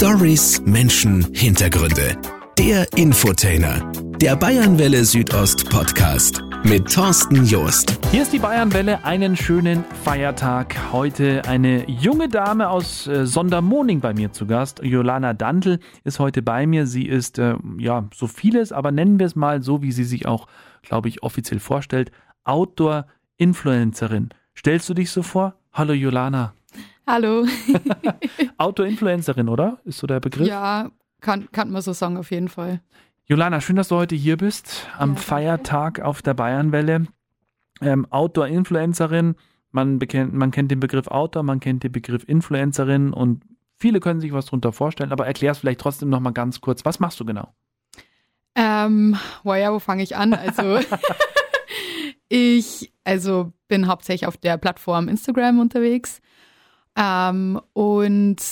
Stories, Menschen, Hintergründe. Der Infotainer. Der Bayernwelle Südost Podcast. Mit Thorsten Joost. Hier ist die Bayernwelle, einen schönen Feiertag. Heute eine junge Dame aus äh, Sondermoning bei mir zu Gast. Jolana Dantel ist heute bei mir. Sie ist, äh, ja, so vieles, aber nennen wir es mal so, wie sie sich auch, glaube ich, offiziell vorstellt. Outdoor-Influencerin. Stellst du dich so vor? Hallo Jolana. Hallo. Outdoor-Influencerin, oder? Ist so der Begriff? Ja, kann, kann man so sagen, auf jeden Fall. Jolana, schön, dass du heute hier bist, am ja, Feiertag auf der Bayernwelle. Ähm, Outdoor-Influencerin, man, man kennt den Begriff Outdoor, man kennt den Begriff Influencerin und viele können sich was darunter vorstellen, aber erklär es vielleicht trotzdem nochmal ganz kurz. Was machst du genau? Ähm, wow, ja, wo fange ich an? Also, ich also bin hauptsächlich auf der Plattform Instagram unterwegs ähm, und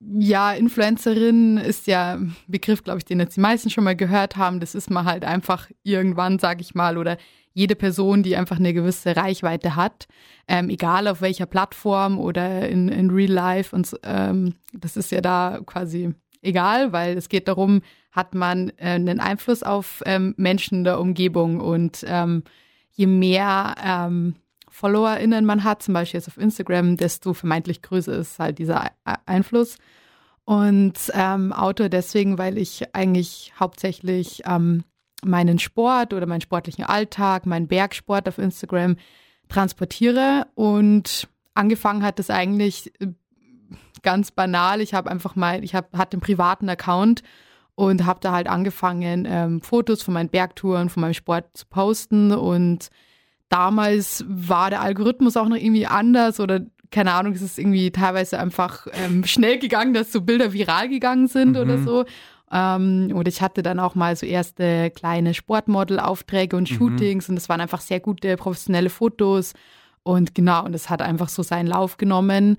ja, Influencerin ist ja ein Begriff, glaube ich, den jetzt die meisten schon mal gehört haben. Das ist man halt einfach irgendwann, sage ich mal, oder jede Person, die einfach eine gewisse Reichweite hat, ähm, egal auf welcher Plattform oder in, in Real Life. Und ähm, das ist ja da quasi egal, weil es geht darum, hat man äh, einen Einfluss auf ähm, Menschen der Umgebung und ähm, je mehr ähm, FollowerInnen man hat, zum Beispiel jetzt auf Instagram, desto vermeintlich größer ist halt dieser Einfluss. Und ähm, Autor deswegen, weil ich eigentlich hauptsächlich ähm, meinen Sport oder meinen sportlichen Alltag, meinen Bergsport auf Instagram transportiere. Und angefangen hat es eigentlich äh, ganz banal. Ich habe einfach mal, ich hab, hatte einen privaten Account und habe da halt angefangen, ähm, Fotos von meinen Bergtouren, von meinem Sport zu posten und damals war der Algorithmus auch noch irgendwie anders oder keine Ahnung, es ist irgendwie teilweise einfach ähm, schnell gegangen, dass so Bilder viral gegangen sind mhm. oder so. Ähm, und ich hatte dann auch mal so erste kleine Sportmodel-Aufträge und mhm. Shootings mhm. und es waren einfach sehr gute professionelle Fotos. Und genau, und es hat einfach so seinen Lauf genommen.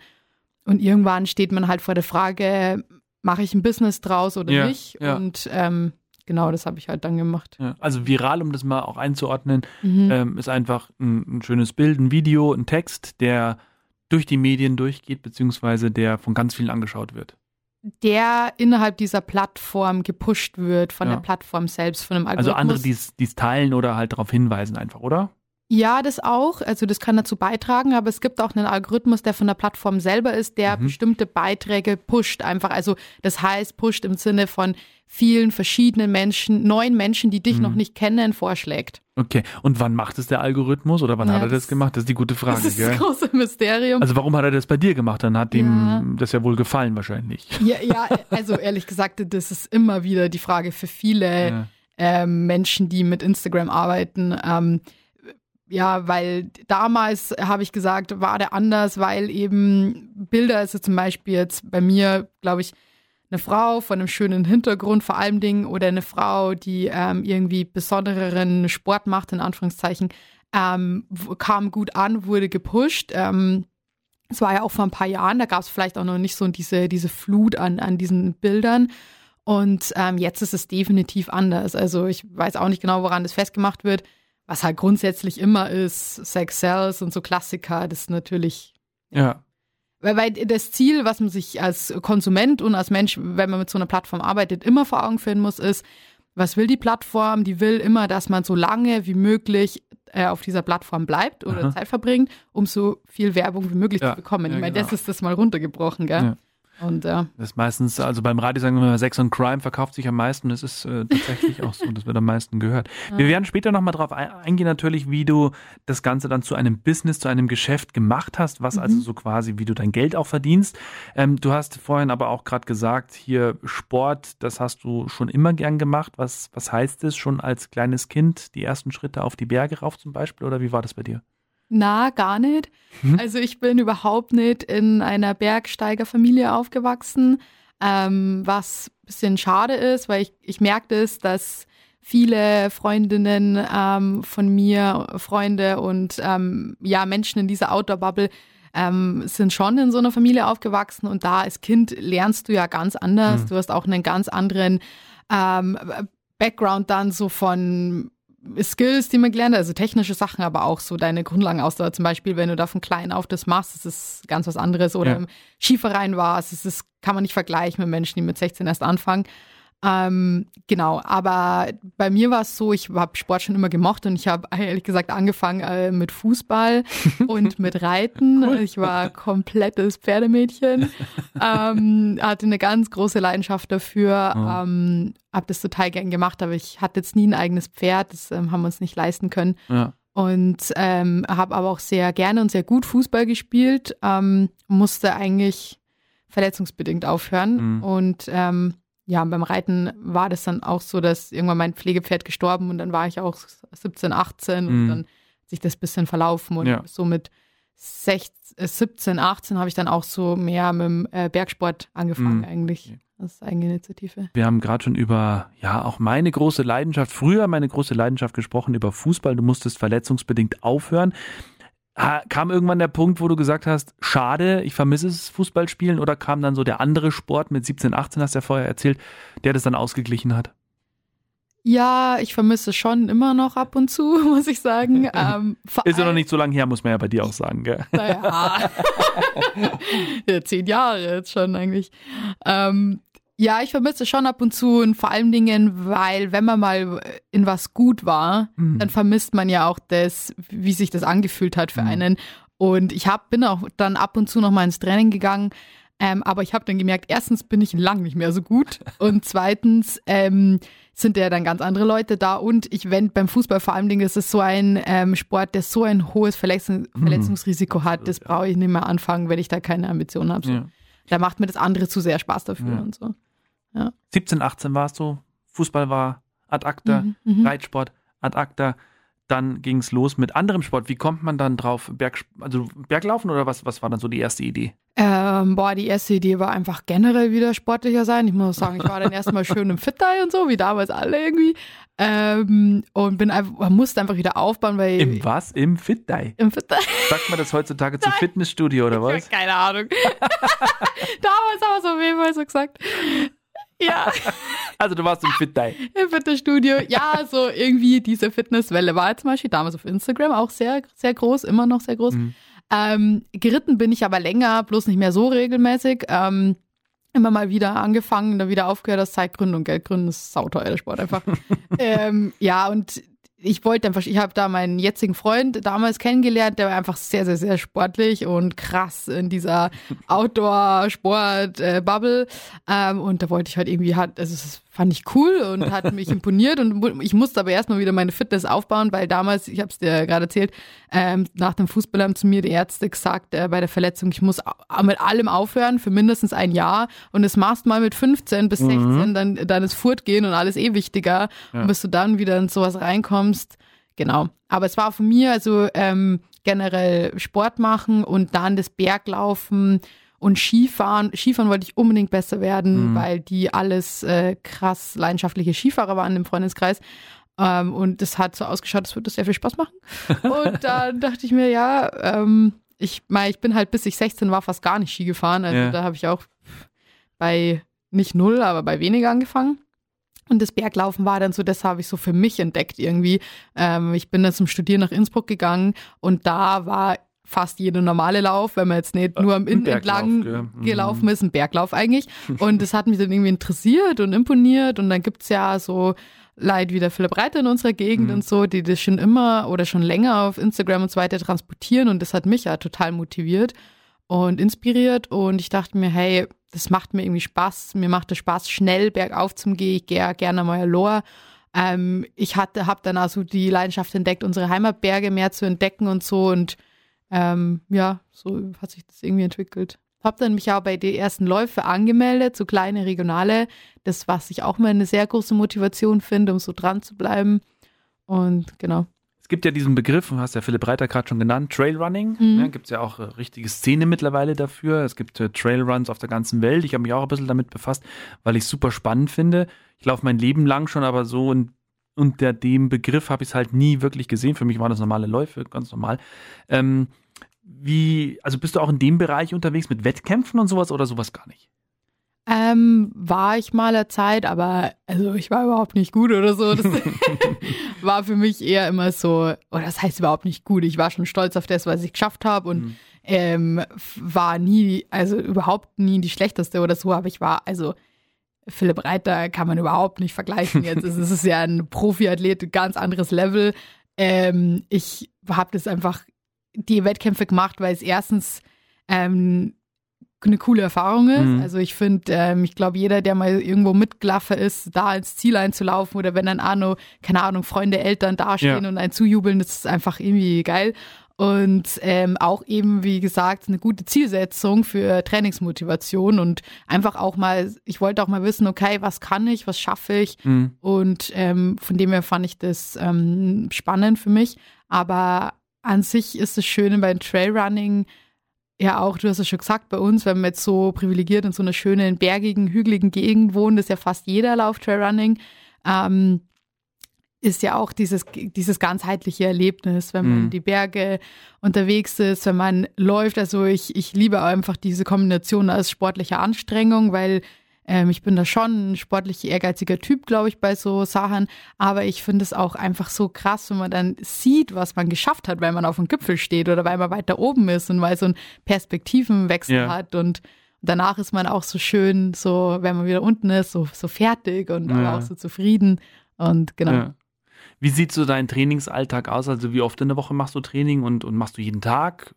Und irgendwann steht man halt vor der Frage, mache ich ein Business draus oder ja, nicht? Ja. Und ähm, genau, das habe ich halt dann gemacht. Ja, also viral, um das mal auch einzuordnen, mhm. ähm, ist einfach ein, ein, schönes Bild, ein Video, ein Text, der durch die Medien durchgeht, beziehungsweise der von ganz vielen angeschaut wird. Der innerhalb dieser Plattform gepusht wird, von ja. der Plattform selbst, von einem Algorithmus. Also andere, die es teilen oder halt darauf hinweisen einfach, oder? Ja, das auch. Also das kann dazu beitragen, aber es gibt auch einen Algorithmus, der von der Plattform selber ist, der mhm. bestimmte Beiträge pusht einfach. Also das heißt, pusht im Sinne von vielen verschiedenen Menschen, neuen Menschen, die dich mhm. noch nicht kennen, vorschlägt. Okay, und wann macht es der Algorithmus oder wann ja, hat er das gemacht? Das ist die gute Frage. Das ist das große Mysterium. Also warum hat er das bei dir gemacht? Dann hat ja. ihm das ja wohl gefallen wahrscheinlich. Ja, ja, also ehrlich gesagt, das ist immer wieder die Frage für viele ja. ähm, Menschen, die mit Instagram arbeiten. Ähm, ja, weil damals habe ich gesagt, war der anders, weil eben Bilder, also zum Beispiel jetzt bei mir, glaube ich, eine Frau von einem schönen Hintergrund vor allem Dingen oder eine Frau, die ähm, irgendwie besondereren Sport macht, in Anführungszeichen, ähm, kam gut an, wurde gepusht. Ähm, es war ja auch vor ein paar Jahren, da gab es vielleicht auch noch nicht so diese, diese Flut an, an diesen Bildern. Und ähm, jetzt ist es definitiv anders. Also ich weiß auch nicht genau, woran das festgemacht wird was halt grundsätzlich immer ist, Sex Cells und so Klassiker, das ist natürlich. Ja. ja. Weil, weil das Ziel, was man sich als Konsument und als Mensch, wenn man mit so einer Plattform arbeitet, immer vor Augen führen muss, ist, was will die Plattform? Die will immer, dass man so lange wie möglich äh, auf dieser Plattform bleibt oder Aha. Zeit verbringt, um so viel Werbung wie möglich ja, zu bekommen. Ja, ich meine, genau. das ist das mal runtergebrochen, gell? Ja. Und ja. Das ist meistens, also beim Radio sagen wir immer, Sex und Crime verkauft sich am meisten. Das ist äh, tatsächlich auch so, das wird am meisten gehört. Ja. Wir werden später nochmal drauf eingehen, natürlich, wie du das Ganze dann zu einem Business, zu einem Geschäft gemacht hast, was mhm. also so quasi, wie du dein Geld auch verdienst. Ähm, du hast vorhin aber auch gerade gesagt, hier Sport, das hast du schon immer gern gemacht. Was, was heißt es schon als kleines Kind, die ersten Schritte auf die Berge rauf zum Beispiel? Oder wie war das bei dir? Na, gar nicht. Mhm. Also ich bin überhaupt nicht in einer Bergsteigerfamilie aufgewachsen, ähm, was ein bisschen schade ist, weil ich, ich merke das, dass viele Freundinnen ähm, von mir, Freunde und ähm, ja, Menschen in dieser Outdoor-Bubble ähm, sind schon in so einer Familie aufgewachsen und da als Kind lernst du ja ganz anders. Mhm. Du hast auch einen ganz anderen ähm, Background dann so von Skills, die man gelernt hat, also technische Sachen, aber auch so deine Grundlagenausdauer. Zum Beispiel, wenn du da von klein auf das machst, das ist ganz was anderes. Oder ja. im Skiverein warst, das ist, kann man nicht vergleichen mit Menschen, die mit 16 erst anfangen. Ähm, genau, aber bei mir war es so, ich habe Sport schon immer gemocht und ich habe ehrlich gesagt angefangen äh, mit Fußball und mit Reiten. Cool. Ich war komplettes Pferdemädchen, ähm, hatte eine ganz große Leidenschaft dafür, oh. ähm, habe das total gern gemacht, aber ich hatte jetzt nie ein eigenes Pferd, das ähm, haben wir uns nicht leisten können. Ja. Und ähm, habe aber auch sehr gerne und sehr gut Fußball gespielt, ähm, musste eigentlich verletzungsbedingt aufhören mhm. und ähm, ja, beim Reiten war das dann auch so, dass irgendwann mein Pflegepferd gestorben und dann war ich auch 17, 18 mhm. und dann hat sich das ein bisschen verlaufen und ja. so mit 16, 17, 18 habe ich dann auch so mehr mit dem äh, Bergsport angefangen mhm. eigentlich. Das ist Eigeninitiative. Wir haben gerade schon über, ja, auch meine große Leidenschaft, früher meine große Leidenschaft gesprochen, über Fußball. Du musstest verletzungsbedingt aufhören. Kam irgendwann der Punkt, wo du gesagt hast, schade, ich vermisse es Fußballspielen oder kam dann so der andere Sport mit 17, 18, hast du ja vorher erzählt, der das dann ausgeglichen hat? Ja, ich vermisse schon immer noch ab und zu, muss ich sagen. Ähm, Ist ja noch nicht so lange her, muss man ja bei dir auch sagen, gell? Naja. ja, zehn Jahre jetzt schon eigentlich. Ähm, ja, ich vermisse schon ab und zu und vor allen Dingen, weil wenn man mal in was gut war, mhm. dann vermisst man ja auch das, wie sich das angefühlt hat für mhm. einen. Und ich hab, bin auch dann ab und zu noch mal ins Training gegangen, ähm, aber ich habe dann gemerkt, erstens bin ich lang nicht mehr so gut und zweitens ähm, sind ja dann ganz andere Leute da und ich wenn beim Fußball vor allen Dingen ist es so ein ähm, Sport, der so ein hohes Verletzung, mhm. Verletzungsrisiko hat, das brauche ich nicht mehr anfangen, wenn ich da keine Ambitionen habe. So. Ja. Da macht mir das andere zu sehr Spaß dafür ja. und so. Ja. 17, 18 warst du, Fußball war ad acta, mhm, mhm, Reitsport ad acta. Dann ging es los mit anderem Sport. Wie kommt man dann drauf? Berg, also Berglaufen oder was, was war dann so die erste Idee? Ähm, boah, die erste Idee war einfach generell wieder sportlicher sein. Ich muss sagen, ich war dann erstmal schön im Fit-Dye und so, wie damals alle irgendwie. Ähm, und bin einfach, musste einfach wieder aufbauen, weil. Im was? Im Fit-Dye? Im Fit-Dye. Sagt man das heutzutage zu Fitnessstudio oder was? Keine Ahnung. damals haben wir es auf jeden Fall so gesagt. Ja. Also du warst im Fit-Dye. Im Fitnessstudio. Ja, so irgendwie diese Fitnesswelle war zum Beispiel damals auf Instagram auch sehr, sehr groß, immer noch sehr groß. Mhm. Ähm, geritten bin ich aber länger, bloß nicht mehr so regelmäßig. Ähm, immer mal wieder angefangen, dann wieder aufgehört aus Zeitgründen und Geldgründen. Das ist sauteuer, der Sport einfach. ähm, ja, und ich wollte einfach, ich habe da meinen jetzigen Freund damals kennengelernt, der war einfach sehr, sehr, sehr sportlich und krass in dieser Outdoor-Sport-Bubble. Ähm, und da wollte ich halt irgendwie, halt, also das fand ich cool und hat mich imponiert. Und ich musste aber erstmal wieder meine Fitness aufbauen, weil damals, ich habe es dir gerade erzählt, ähm, nach dem Fußball haben zu mir die Ärzte gesagt, äh, bei der Verletzung, ich muss mit allem aufhören für mindestens ein Jahr. Und das machst mal mit 15 bis 16, mhm. dann, dann ist Furtgehen und alles eh wichtiger. Ja. Und bis du dann wieder in sowas reinkommst, Genau. Aber es war von mir also ähm, generell Sport machen und dann das Berglaufen und Skifahren. Skifahren wollte ich unbedingt besser werden, mhm. weil die alles äh, krass leidenschaftliche Skifahrer waren im Freundeskreis. Ähm, und das hat so ausgeschaut, als würde das sehr viel Spaß machen. und dann dachte ich mir, ja, ähm, ich, mein, ich bin halt bis ich 16 war fast gar nicht Ski gefahren. Also ja. da habe ich auch bei nicht null, aber bei weniger angefangen. Und das Berglaufen war dann so, das habe ich so für mich entdeckt irgendwie. Ähm, ich bin dann zum Studieren nach Innsbruck gegangen und da war fast jeder normale Lauf, wenn man jetzt nicht nur am Inn entlang mhm. gelaufen ist, ein Berglauf eigentlich. Und das hat mich dann irgendwie interessiert und imponiert. Und dann gibt's ja so Leute wie der Philipp Reiter in unserer Gegend mhm. und so, die das schon immer oder schon länger auf Instagram und so weiter transportieren. Und das hat mich ja total motiviert und inspiriert. Und ich dachte mir, hey, das macht mir irgendwie Spaß. Mir macht es Spaß, schnell bergauf zu gehen. Ich gehe gerne mal Lohr. Ähm, ich hatte, habe dann also die Leidenschaft entdeckt, unsere Heimatberge mehr zu entdecken und so. Und ähm, ja, so hat sich das irgendwie entwickelt. Habe dann mich auch bei den ersten Läufen angemeldet, so kleine regionale. Das, was ich auch mal eine sehr große Motivation finde, um so dran zu bleiben. Und genau. Es gibt ja diesen Begriff, du hast ja Philipp Reiter gerade schon genannt, Trailrunning. Mhm. Ja, gibt es ja auch äh, richtige Szene mittlerweile dafür. Es gibt äh, Trailruns auf der ganzen Welt. Ich habe mich auch ein bisschen damit befasst, weil ich es super spannend finde. Ich laufe mein Leben lang schon, aber so in, unter dem Begriff habe ich es halt nie wirklich gesehen. Für mich waren das normale Läufe, ganz normal. Ähm, wie, also bist du auch in dem Bereich unterwegs mit Wettkämpfen und sowas oder sowas gar nicht? Ähm, war ich mal eine Zeit, aber also ich war überhaupt nicht gut oder so. Das war für mich eher immer so, oder das heißt überhaupt nicht gut. Ich war schon stolz auf das, was ich geschafft habe und mhm. ähm, war nie, also überhaupt nie die schlechteste oder so, aber ich war, also Philipp Reiter kann man überhaupt nicht vergleichen. Jetzt ist es ja ein Profiathlet, ganz anderes Level. Ähm, ich habe das einfach die Wettkämpfe gemacht, weil es erstens ähm, eine coole Erfahrung ist. Mhm. Also ich finde, ähm, ich glaube, jeder, der mal irgendwo mitgelaufen ist, da ins Ziel einzulaufen oder wenn dann Arno, keine Ahnung, Freunde, Eltern dastehen ja. und einen zujubeln, das ist einfach irgendwie geil. Und ähm, auch eben, wie gesagt, eine gute Zielsetzung für Trainingsmotivation und einfach auch mal, ich wollte auch mal wissen, okay, was kann ich, was schaffe ich? Mhm. Und ähm, von dem her fand ich das ähm, spannend für mich. Aber an sich ist das Schöne beim Trailrunning, ja auch, du hast es schon gesagt, bei uns, wenn man jetzt so privilegiert in so einer schönen, bergigen, hügeligen Gegend wohnt, ist ja fast jeder Lauf Trailrunning, ähm, ist ja auch dieses, dieses ganzheitliche Erlebnis, wenn man mhm. in die Berge unterwegs ist, wenn man läuft. Also ich, ich liebe einfach diese Kombination aus sportlicher Anstrengung, weil ähm, ich bin da schon ein sportlich ehrgeiziger Typ, glaube ich, bei so Sachen. Aber ich finde es auch einfach so krass, wenn man dann sieht, was man geschafft hat, weil man auf dem Gipfel steht oder weil man weiter oben ist und weil so ein Perspektivenwechsel ja. hat und danach ist man auch so schön, so wenn man wieder unten ist, so, so fertig und ja. auch so zufrieden. Und genau. Ja. Wie sieht so dein Trainingsalltag aus? Also wie oft in der Woche machst du Training und, und machst du jeden Tag?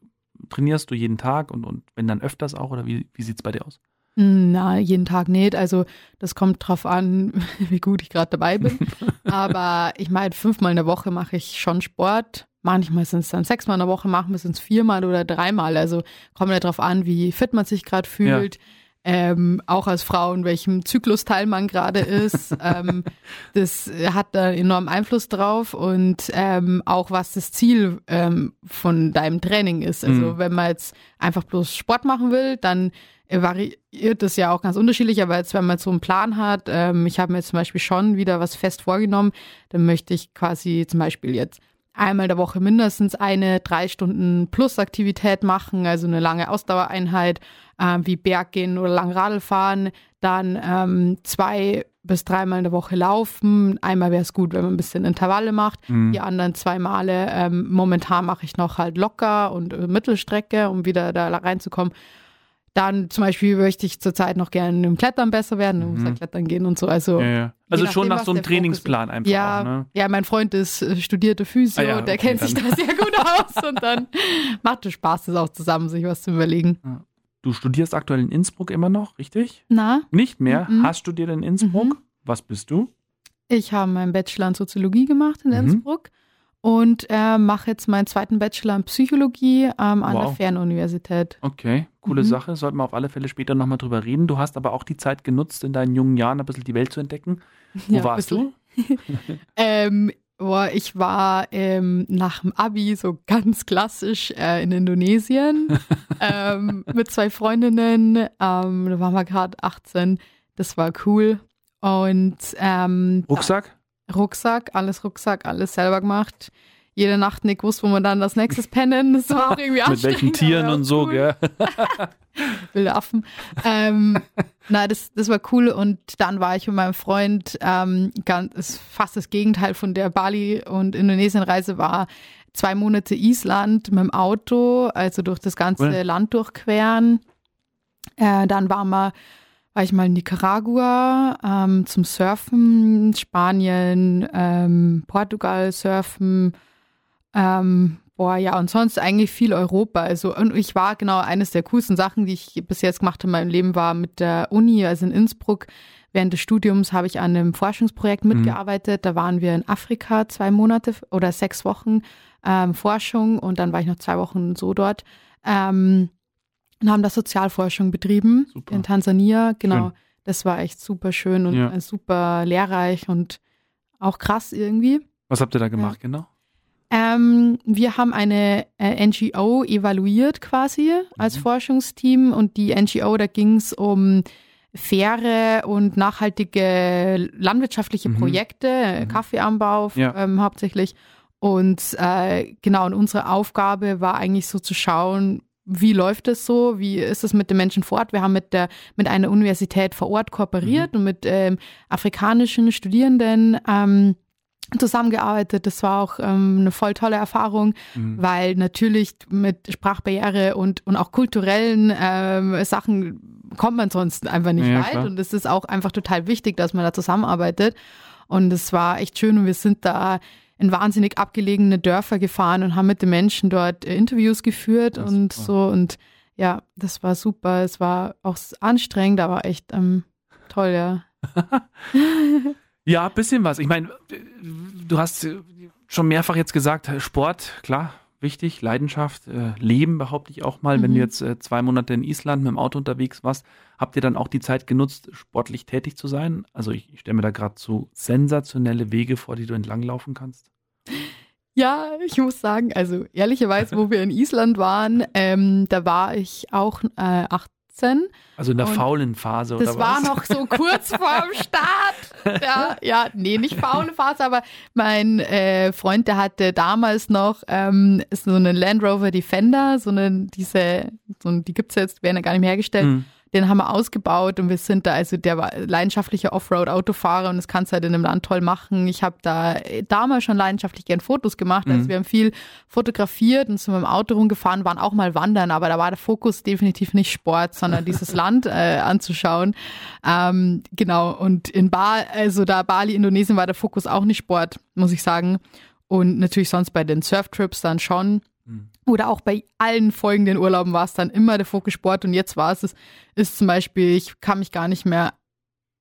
Trainierst du jeden Tag und, und wenn dann öfters auch oder wie, wie sieht es bei dir aus? Na, jeden Tag nicht. Also das kommt drauf an, wie gut ich gerade dabei bin. Aber ich meine, fünfmal in der Woche mache ich schon Sport. Manchmal sind es dann sechsmal in der Woche, manchmal sind es viermal oder dreimal. Also kommt ja drauf an, wie fit man sich gerade fühlt. Ja. Ähm, auch als Frau, in welchem Zyklusteil man gerade ist. ähm, das hat da enormen Einfluss drauf und ähm, auch was das Ziel ähm, von deinem Training ist. Also mhm. wenn man jetzt einfach bloß Sport machen will, dann variiert das ja auch ganz unterschiedlich, aber jetzt, wenn man so einen Plan hat, ähm, ich habe mir jetzt zum Beispiel schon wieder was fest vorgenommen, dann möchte ich quasi zum Beispiel jetzt einmal der Woche mindestens eine drei Stunden Plus Aktivität machen, also eine lange Ausdauereinheit, äh, wie Berggehen oder lang Radl fahren, dann ähm, zwei bis dreimal in der Woche laufen. Einmal wäre es gut, wenn man ein bisschen Intervalle macht. Mhm. Die anderen zwei Male, ähm, momentan mache ich noch halt locker und äh, Mittelstrecke, um wieder da reinzukommen. Dann zum Beispiel möchte ich zurzeit noch gerne im Klettern besser werden, mhm. muss ja klettern gehen und so. Also, ja, ja. also nachdem, schon nach so einem Trainingsplan einfach. Ja, auch, ne? ja, mein Freund ist äh, studierte Physio, ah, ja, der kennt dann. sich da sehr gut aus und dann macht es Spaß, das auch zusammen sich was zu überlegen. Du studierst aktuell in Innsbruck immer noch, richtig? Na? Nicht mehr? Mhm. Hast studiert in Innsbruck? Mhm. Was bist du? Ich habe meinen Bachelor in Soziologie gemacht in mhm. Innsbruck und äh, mache jetzt meinen zweiten Bachelor in Psychologie ähm, an wow. der Fernuniversität. Okay, coole mhm. Sache. Sollten wir auf alle Fälle später nochmal drüber reden. Du hast aber auch die Zeit genutzt, in deinen jungen Jahren ein bisschen die Welt zu entdecken. Wo ja, warst du? ähm, boah, ich war ähm, nach dem Abi so ganz klassisch äh, in Indonesien ähm, mit zwei Freundinnen. Ähm, da waren wir gerade 18. Das war cool. Und ähm, Rucksack? Rucksack, alles Rucksack, alles selber gemacht. Jede Nacht nicht gewusst, wo man dann das nächstes pennen. Das war auch irgendwie Mit welchen Tieren und so, cool. gell? Wilde Affen. Ähm, na, das, das war cool. Und dann war ich mit meinem Freund, ähm, ganz, fast das Gegenteil von der Bali- und Indonesien-Reise war zwei Monate Island mit dem Auto, also durch das ganze cool. Land durchqueren. Äh, dann waren wir war ich mal in Nicaragua ähm, zum Surfen, Spanien, ähm, Portugal surfen. Ähm, boah, ja, und sonst eigentlich viel Europa. Also, und ich war genau eines der coolsten Sachen, die ich bis jetzt gemacht habe in meinem Leben, war mit der Uni, also in Innsbruck. Während des Studiums habe ich an einem Forschungsprojekt mhm. mitgearbeitet. Da waren wir in Afrika zwei Monate oder sechs Wochen ähm, Forschung und dann war ich noch zwei Wochen so dort. Ähm, und haben da Sozialforschung betrieben super. in Tansania. Genau, schön. das war echt super schön und ja. super lehrreich und auch krass irgendwie. Was habt ihr da gemacht, ja. genau? Ähm, wir haben eine äh, NGO evaluiert quasi als mhm. Forschungsteam und die NGO, da ging es um faire und nachhaltige landwirtschaftliche mhm. Projekte, mhm. Kaffeeanbau ja. ähm, hauptsächlich. Und äh, genau, und unsere Aufgabe war eigentlich so zu schauen, wie läuft es so? Wie ist es mit den Menschen vor Ort? Wir haben mit der mit einer Universität vor Ort kooperiert mhm. und mit ähm, afrikanischen Studierenden ähm, zusammengearbeitet. Das war auch ähm, eine voll tolle Erfahrung, mhm. weil natürlich mit Sprachbarriere und, und auch kulturellen ähm, Sachen kommt man sonst einfach nicht ja, weit. Klar. Und es ist auch einfach total wichtig, dass man da zusammenarbeitet. Und es war echt schön und wir sind da in wahnsinnig abgelegene Dörfer gefahren und haben mit den Menschen dort äh, Interviews geführt das und so. Und ja, das war super. Es war auch anstrengend, aber echt ähm, toll, ja. ja, ein bisschen was. Ich meine, du hast schon mehrfach jetzt gesagt, Sport, klar, wichtig, Leidenschaft, äh, Leben behaupte ich auch mal. Mhm. Wenn du jetzt äh, zwei Monate in Island mit dem Auto unterwegs warst, habt ihr dann auch die Zeit genutzt, sportlich tätig zu sein? Also ich, ich stelle mir da gerade so sensationelle Wege vor, die du entlanglaufen kannst. Ja, ich muss sagen, also ehrlicherweise, wo wir in Island waren, ähm, da war ich auch äh, 18. Also in der faulen Phase, oder das was? Das war noch so kurz vorm Start. Ja, ja, nee, nicht faule Phase, aber mein äh, Freund, der hatte damals noch ähm, so einen Land Rover Defender, so eine, diese, so, die gibt's jetzt, werden ja gar nicht mehr hergestellt. Mhm den haben wir ausgebaut und wir sind da, also der war leidenschaftlicher Offroad-Autofahrer und das kannst du halt in einem Land toll machen. Ich habe da damals schon leidenschaftlich gern Fotos gemacht. Also mhm. wir haben viel fotografiert und sind mit dem Auto rumgefahren, waren auch mal wandern, aber da war der Fokus definitiv nicht Sport, sondern dieses Land äh, anzuschauen. Ähm, genau, und in Bali, also da Bali, Indonesien war der Fokus auch nicht Sport, muss ich sagen. Und natürlich sonst bei den Surftrips dann schon. Oder auch bei allen folgenden Urlauben war es dann immer der Fokus Sport und jetzt war es, es ist zum Beispiel, ich kann mich gar nicht mehr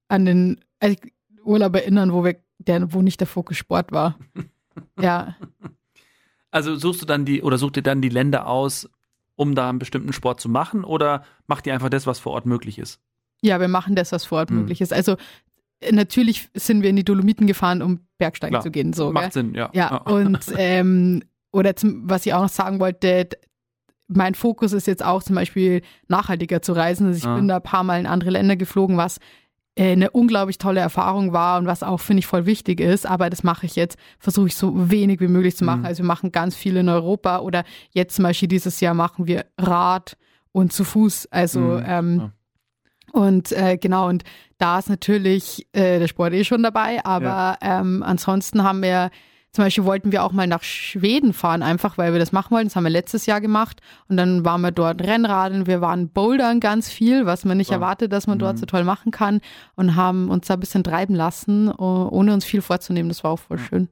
an den also Urlaub erinnern, wo wir, der, wo nicht der Fokus Sport war. ja. Also suchst du dann die oder sucht ihr dann die Länder aus, um da einen bestimmten Sport zu machen oder macht ihr einfach das, was vor Ort möglich ist? Ja, wir machen das, was vor Ort mhm. möglich ist. Also natürlich sind wir in die Dolomiten gefahren, um Bergsteigen Klar. zu gehen. So, Macht gell? Sinn, ja. Ja, und ähm, oder zum, was ich auch noch sagen wollte, mein Fokus ist jetzt auch zum Beispiel nachhaltiger zu reisen. Also ich ah. bin da ein paar Mal in andere Länder geflogen, was äh, eine unglaublich tolle Erfahrung war und was auch, finde ich, voll wichtig ist. Aber das mache ich jetzt, versuche ich so wenig wie möglich zu machen. Mhm. Also wir machen ganz viel in Europa oder jetzt zum Beispiel dieses Jahr machen wir Rad und zu Fuß. Also mhm. ähm, ja. und äh, genau, und da ist natürlich äh, der Sport eh schon dabei, aber ja. ähm, ansonsten haben wir zum Beispiel wollten wir auch mal nach Schweden fahren, einfach weil wir das machen wollten. Das haben wir letztes Jahr gemacht. Und dann waren wir dort Rennradeln, wir waren Bouldern ganz viel, was man nicht ja. erwartet, dass man mhm. dort so toll machen kann. Und haben uns da ein bisschen treiben lassen, ohne uns viel vorzunehmen. Das war auch voll schön.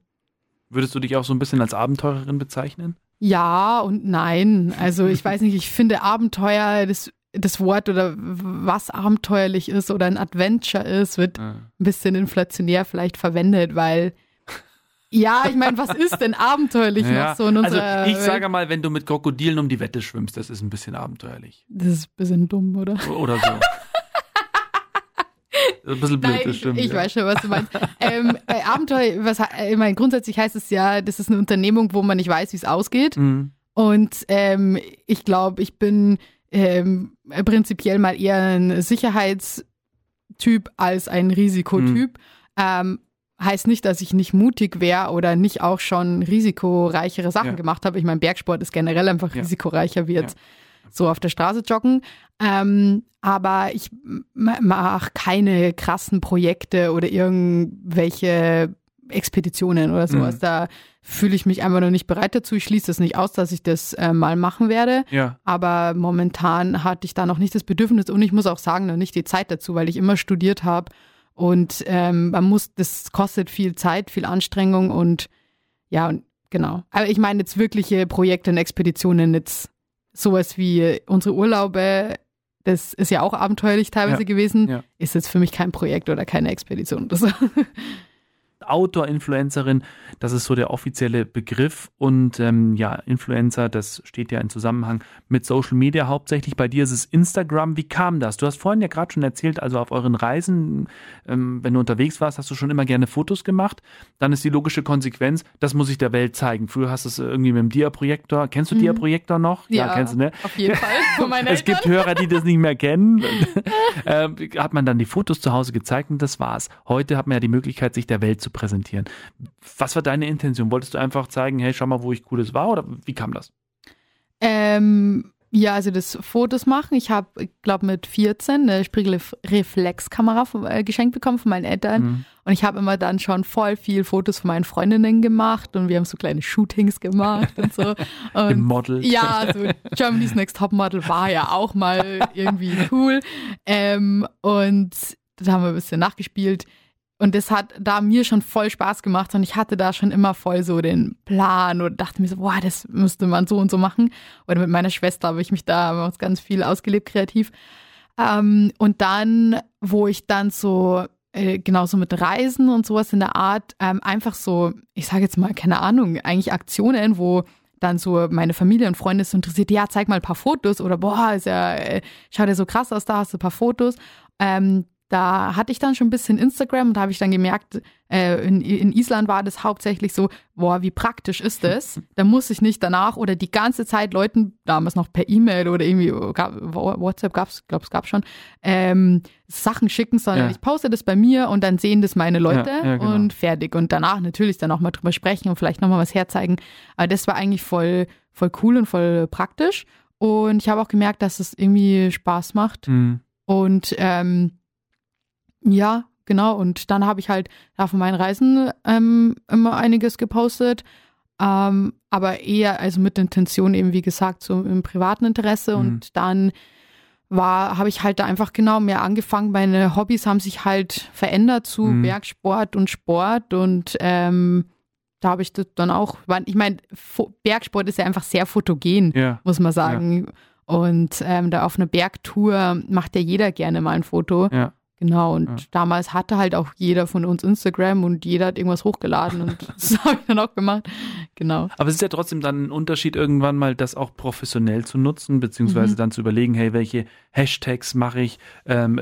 Würdest du dich auch so ein bisschen als Abenteurerin bezeichnen? Ja und nein. Also ich weiß nicht, ich finde Abenteuer, das das Wort oder was abenteuerlich ist oder ein Adventure ist, wird ja. ein bisschen inflationär vielleicht verwendet, weil ja, ich meine, was ist denn abenteuerlich ja. noch so in unserer Also ich sage mal, wenn du mit Krokodilen um die Wette schwimmst, das ist ein bisschen abenteuerlich. Das ist ein bisschen dumm, oder? Oder so. Ein bisschen blöd, Nein, das stimmt. Ich, ich ja. weiß schon, was du meinst. ähm, äh, Abenteuer, was, äh, ich meine, grundsätzlich heißt es ja, das ist eine Unternehmung, wo man nicht weiß, wie es ausgeht. Mhm. Und ähm, ich glaube, ich bin ähm, prinzipiell mal eher ein Sicherheitstyp als ein Risikotyp. Mhm. Ähm, heißt nicht, dass ich nicht mutig wäre oder nicht auch schon risikoreichere Sachen ja. gemacht habe. Ich meine, Bergsport ist generell einfach ja. risikoreicher wie jetzt ja. so auf der Straße joggen. Ähm, aber ich mache keine krassen Projekte oder irgendwelche Expeditionen oder sowas. Mhm. Da fühle ich mich einfach noch nicht bereit dazu. Ich schließe das nicht aus, dass ich das äh, mal machen werde. Ja. Aber momentan hatte ich da noch nicht das Bedürfnis und ich muss auch sagen, noch nicht die Zeit dazu, weil ich immer studiert habe und ähm, man muss, das kostet viel Zeit, viel Anstrengung und ja, und genau. Aber ich meine jetzt wirkliche Projekte und Expeditionen, jetzt sowas wie unsere Urlaube, das ist ja auch abenteuerlich teilweise ja, gewesen, ja. ist jetzt für mich kein Projekt oder keine Expedition oder so. Outdoor-Influencerin, das ist so der offizielle Begriff. Und ähm, ja, Influencer, das steht ja in Zusammenhang mit Social Media hauptsächlich. Bei dir ist es Instagram. Wie kam das? Du hast vorhin ja gerade schon erzählt, also auf euren Reisen, ähm, wenn du unterwegs warst, hast du schon immer gerne Fotos gemacht. Dann ist die logische Konsequenz, das muss ich der Welt zeigen. Früher hast du es irgendwie mit dem Dia-Projektor. Kennst du mhm. Dia-Projektor noch? Ja, ja, kennst du, ne? Auf jeden Fall. es gibt Hörer, die das nicht mehr kennen. äh, hat man dann die Fotos zu Hause gezeigt und das war's. Heute hat man ja die Möglichkeit, sich der Welt zu präsentieren. Was war deine Intention? Wolltest du einfach zeigen, hey, schau mal, wo ich cooles war oder wie kam das? Ähm, Ja, also das Fotos machen. Ich habe, ich glaube, mit 14 eine Spiegelreflexkamera äh, geschenkt bekommen von meinen Eltern. Mhm. Und ich habe immer dann schon voll viel Fotos von meinen Freundinnen gemacht und wir haben so kleine Shootings gemacht und so. Und Model. Ja, so Germany's Next Top Model war ja auch mal irgendwie cool. Ähm, und da haben wir ein bisschen nachgespielt. Und das hat da mir schon voll Spaß gemacht und ich hatte da schon immer voll so den Plan und dachte mir so, boah, das müsste man so und so machen. Oder mit meiner Schwester habe ich mich da ganz viel ausgelebt kreativ. Ähm, und dann, wo ich dann so äh, genauso mit Reisen und sowas in der Art, ähm, einfach so, ich sage jetzt mal, keine Ahnung, eigentlich Aktionen, wo dann so meine Familie und Freunde so interessiert, ja, zeig mal ein paar Fotos oder boah, ist ja, äh, schaut ja so krass aus, da hast du ein paar Fotos. Ähm, da hatte ich dann schon ein bisschen Instagram und da habe ich dann gemerkt, äh, in, in, Island war das hauptsächlich so, boah, wie praktisch ist das? Da muss ich nicht danach oder die ganze Zeit Leuten, damals noch per E-Mail oder irgendwie, gab, WhatsApp gab es, glaube es gab schon, ähm, Sachen schicken, sondern ja. ich poste das bei mir und dann sehen das meine Leute ja, ja, genau. und fertig. Und danach natürlich dann auch mal drüber sprechen und vielleicht nochmal was herzeigen. Aber das war eigentlich voll, voll cool und voll praktisch. Und ich habe auch gemerkt, dass es irgendwie Spaß macht. Mhm. Und ähm, ja, genau. Und dann habe ich halt da von meinen Reisen ähm, immer einiges gepostet. Ähm, aber eher, also mit Intention eben, wie gesagt, so im privaten Interesse. Mhm. Und dann war, habe ich halt da einfach genau mehr angefangen. Meine Hobbys haben sich halt verändert zu mhm. Bergsport und Sport und ähm, da habe ich das dann auch, ich meine, Bergsport ist ja einfach sehr fotogen, ja. muss man sagen. Ja. Und ähm, da auf einer Bergtour macht ja jeder gerne mal ein Foto. Ja. Genau, und ja. damals hatte halt auch jeder von uns Instagram und jeder hat irgendwas hochgeladen und das habe ich dann auch gemacht. Genau. Aber es ist ja trotzdem dann ein Unterschied, irgendwann mal das auch professionell zu nutzen, beziehungsweise mhm. dann zu überlegen, hey, welche Hashtags mache ich? Ähm,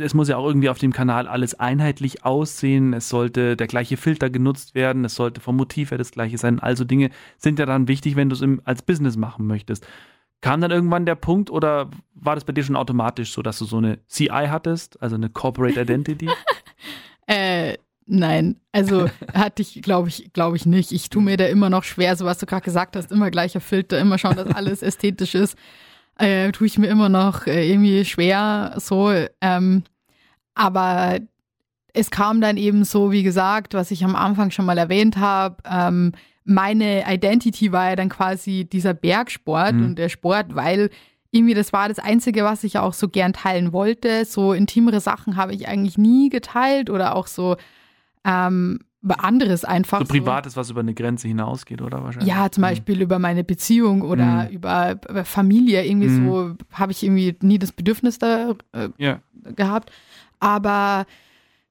es muss ja auch irgendwie auf dem Kanal alles einheitlich aussehen. Es sollte der gleiche Filter genutzt werden. Es sollte vom Motiv her das gleiche sein. Also Dinge sind ja dann wichtig, wenn du es als Business machen möchtest. Kam dann irgendwann der Punkt oder war das bei dir schon automatisch so, dass du so eine CI hattest, also eine Corporate Identity? äh, nein, also hatte ich, glaube ich, glaube ich nicht. Ich tue mir da immer noch schwer, so was du gerade gesagt hast, immer gleicher Filter, immer schauen, dass alles ästhetisch ist. Äh, tue ich mir immer noch äh, irgendwie schwer so. Ähm, aber es kam dann eben so, wie gesagt, was ich am Anfang schon mal erwähnt habe, ähm, meine Identity war ja dann quasi dieser Bergsport mhm. und der Sport, weil irgendwie das war das Einzige, was ich auch so gern teilen wollte. So intimere Sachen habe ich eigentlich nie geteilt oder auch so ähm, anderes einfach. So privates, so. was über eine Grenze hinausgeht, oder wahrscheinlich? Ja, zum mhm. Beispiel mhm. über meine Beziehung oder mhm. über, über, Familie. Irgendwie mhm. so habe ich irgendwie nie das Bedürfnis da äh, ja. gehabt. Aber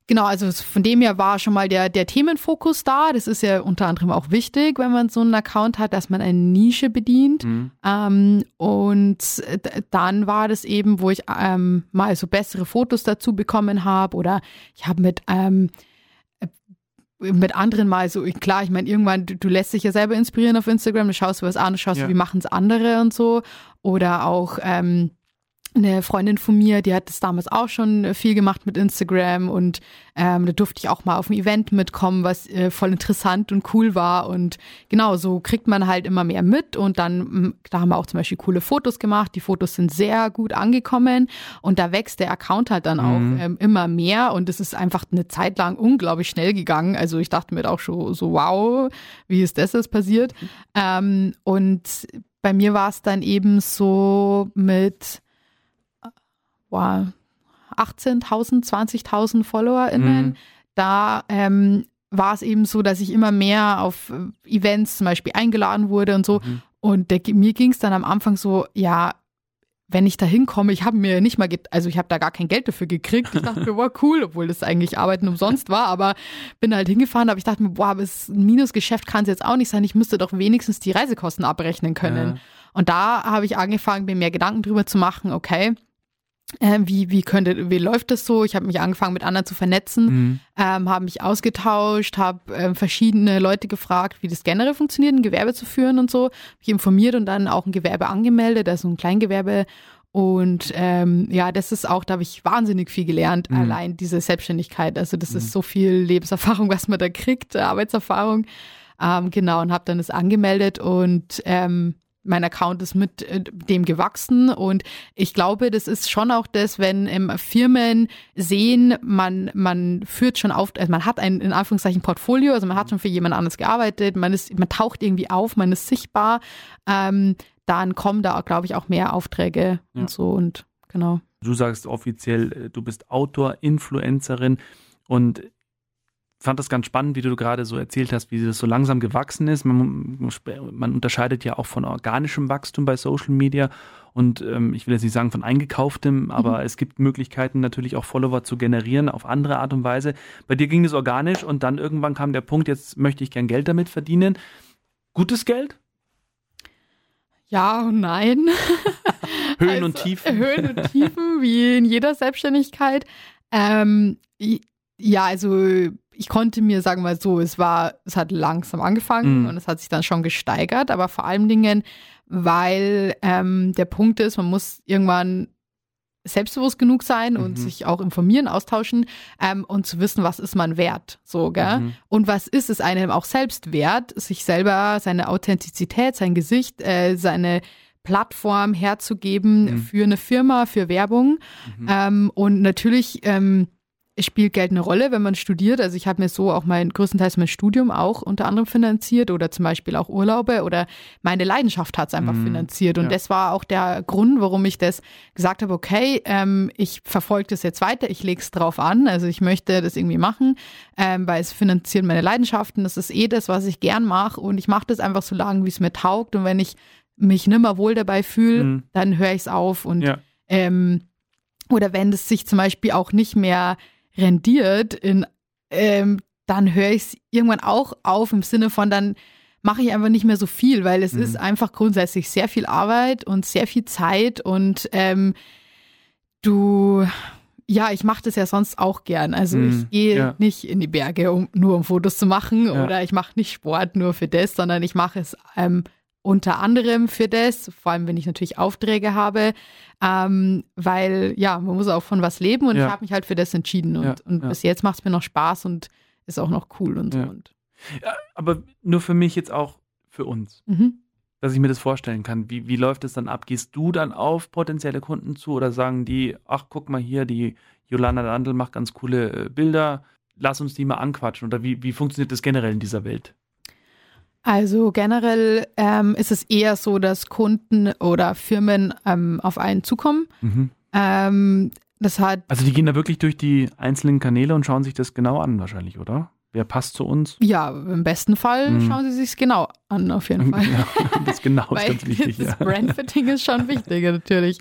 Genau, also von dem her war schon mal der, der Themenfokus da. Das ist ja unter anderem auch wichtig, wenn man so einen Account hat, dass man eine Nische bedient. Mhm. Ähm, und dann war das eben, wo ich ähm, mal so bessere Fotos dazu bekommen habe oder ich habe mit ähm, mit anderen mal so, klar, ich meine, irgendwann, du, du, lässt dich ja selber inspirieren auf Instagram, du schaust du was an, du schaust, ja. wie machen es andere und so. Oder auch, ähm, eine Freundin von mir, die hat das damals auch schon viel gemacht mit Instagram und ähm, da durfte ich auch mal auf ein Event mitkommen, was äh, voll interessant und cool war und genau so kriegt man halt immer mehr mit und dann, mm, da haben wir auch zum Beispiel coole Fotos gemacht, die Fotos sind sehr gut angekommen und da wächst der Account halt dann mhm. auch ähm, immer mehr und es ist einfach eine Zeit lang unglaublich schnell gegangen, also ich dachte mir auch schon so, wow, wie ist das jetzt passiert? Ähm, und bei mir war es dann eben so mit wow, 18.000, 20.000 FollowerInnen. Mhm. Da ähm, war es eben so, dass ich immer mehr auf äh, Events zum Beispiel eingeladen wurde und so. Mhm. Und der, mir ging es dann am Anfang so, ja, wenn ich da hinkomme, ich habe mir nicht mal, also ich habe da gar kein Geld dafür gekriegt. Ich dachte mir, boah, cool, obwohl das eigentlich Arbeiten umsonst war, aber bin halt hingefahren, aber ich dachte mir, boah, aber es ein Minusgeschäft kann es jetzt auch nicht sein. Ich müsste doch wenigstens die Reisekosten abrechnen können. Ja. Und da habe ich angefangen, mir mehr Gedanken drüber zu machen, okay, äh, wie, wie könnte, wie läuft das so? Ich habe mich angefangen mit anderen zu vernetzen, mhm. ähm, habe mich ausgetauscht, habe äh, verschiedene Leute gefragt, wie das generell funktioniert, ein Gewerbe zu führen und so. Mich informiert und dann auch ein Gewerbe angemeldet, also ein Kleingewerbe. Und ähm, ja, das ist auch, da habe ich wahnsinnig viel gelernt, mhm. allein diese Selbstständigkeit. Also das mhm. ist so viel Lebenserfahrung, was man da kriegt, Arbeitserfahrung. Ähm, genau, und habe dann das angemeldet und ähm, mein Account ist mit äh, dem gewachsen. Und ich glaube, das ist schon auch das, wenn ähm, Firmen sehen, man, man führt schon auf, also man hat ein in Anführungszeichen Portfolio, also man hat schon für jemand anderes gearbeitet, man ist, man taucht irgendwie auf, man ist sichtbar, ähm, dann kommen da, glaube ich, auch mehr Aufträge ja. und so. Und genau. Du sagst offiziell, äh, du bist Autor, Influencerin. Und fand das ganz spannend, wie du gerade so erzählt hast, wie das so langsam gewachsen ist. Man, man unterscheidet ja auch von organischem Wachstum bei Social Media und ähm, ich will jetzt nicht sagen von eingekauftem, aber mhm. es gibt Möglichkeiten natürlich auch Follower zu generieren auf andere Art und Weise. Bei dir ging es organisch und dann irgendwann kam der Punkt, jetzt möchte ich gern Geld damit verdienen. Gutes Geld? Ja und nein. Höhen also, und Tiefen. Höhen und Tiefen, wie in jeder Selbstständigkeit. Ähm, ja, also ich konnte mir, sagen mal so, es war, es hat langsam angefangen mhm. und es hat sich dann schon gesteigert, aber vor allen Dingen, weil ähm, der Punkt ist, man muss irgendwann selbstbewusst genug sein mhm. und sich auch informieren, austauschen ähm, und zu wissen, was ist man wert, so, gell? Mhm. Und was ist es einem auch selbst wert, sich selber, seine Authentizität, sein Gesicht, äh, seine Plattform herzugeben mhm. für eine Firma, für Werbung. Mhm. Ähm, und natürlich ähm, spielt Geld eine Rolle, wenn man studiert. Also ich habe mir so auch mein größtenteils mein Studium auch unter anderem finanziert oder zum Beispiel auch Urlaube oder meine Leidenschaft hat es einfach mhm. finanziert. Und ja. das war auch der Grund, warum ich das gesagt habe, okay, ähm, ich verfolge das jetzt weiter, ich lege es drauf an. Also ich möchte das irgendwie machen, ähm, weil es finanziert meine Leidenschaften. Das ist eh das, was ich gern mache. Und ich mache das einfach so lange, wie es mir taugt. Und wenn ich mich nimmer wohl dabei fühle, mhm. dann höre ich es auf. Und ja. ähm, oder wenn es sich zum Beispiel auch nicht mehr rendiert, in, ähm, dann höre ich es irgendwann auch auf im Sinne von, dann mache ich einfach nicht mehr so viel, weil es mhm. ist einfach grundsätzlich sehr viel Arbeit und sehr viel Zeit und ähm, du, ja, ich mache das ja sonst auch gern. Also mhm. ich gehe ja. nicht in die Berge, um nur um Fotos zu machen ja. oder ich mache nicht Sport nur für das, sondern ich mache es ähm, unter anderem für das, vor allem wenn ich natürlich Aufträge habe, ähm, weil ja, man muss auch von was leben und ja. ich habe mich halt für das entschieden und, ja, und ja. bis jetzt macht es mir noch Spaß und ist auch noch cool und so. Und. aber nur für mich jetzt auch für uns. Mhm. Dass ich mir das vorstellen kann. Wie, wie läuft es dann ab? Gehst du dann auf potenzielle Kunden zu oder sagen die, ach, guck mal hier, die Jolanda Landl macht ganz coole äh, Bilder, lass uns die mal anquatschen? Oder wie, wie funktioniert das generell in dieser Welt? Also generell ähm, ist es eher so, dass Kunden oder Firmen ähm, auf einen zukommen. Mhm. Ähm, das hat also die gehen da wirklich durch die einzelnen Kanäle und schauen sich das genau an wahrscheinlich, oder? Wer passt zu uns? Ja, im besten Fall mhm. schauen sie sich genau an, auf jeden Fall. Ja, das genau ist ganz wichtig. Das ja. Brandfitting ist schon wichtig, natürlich.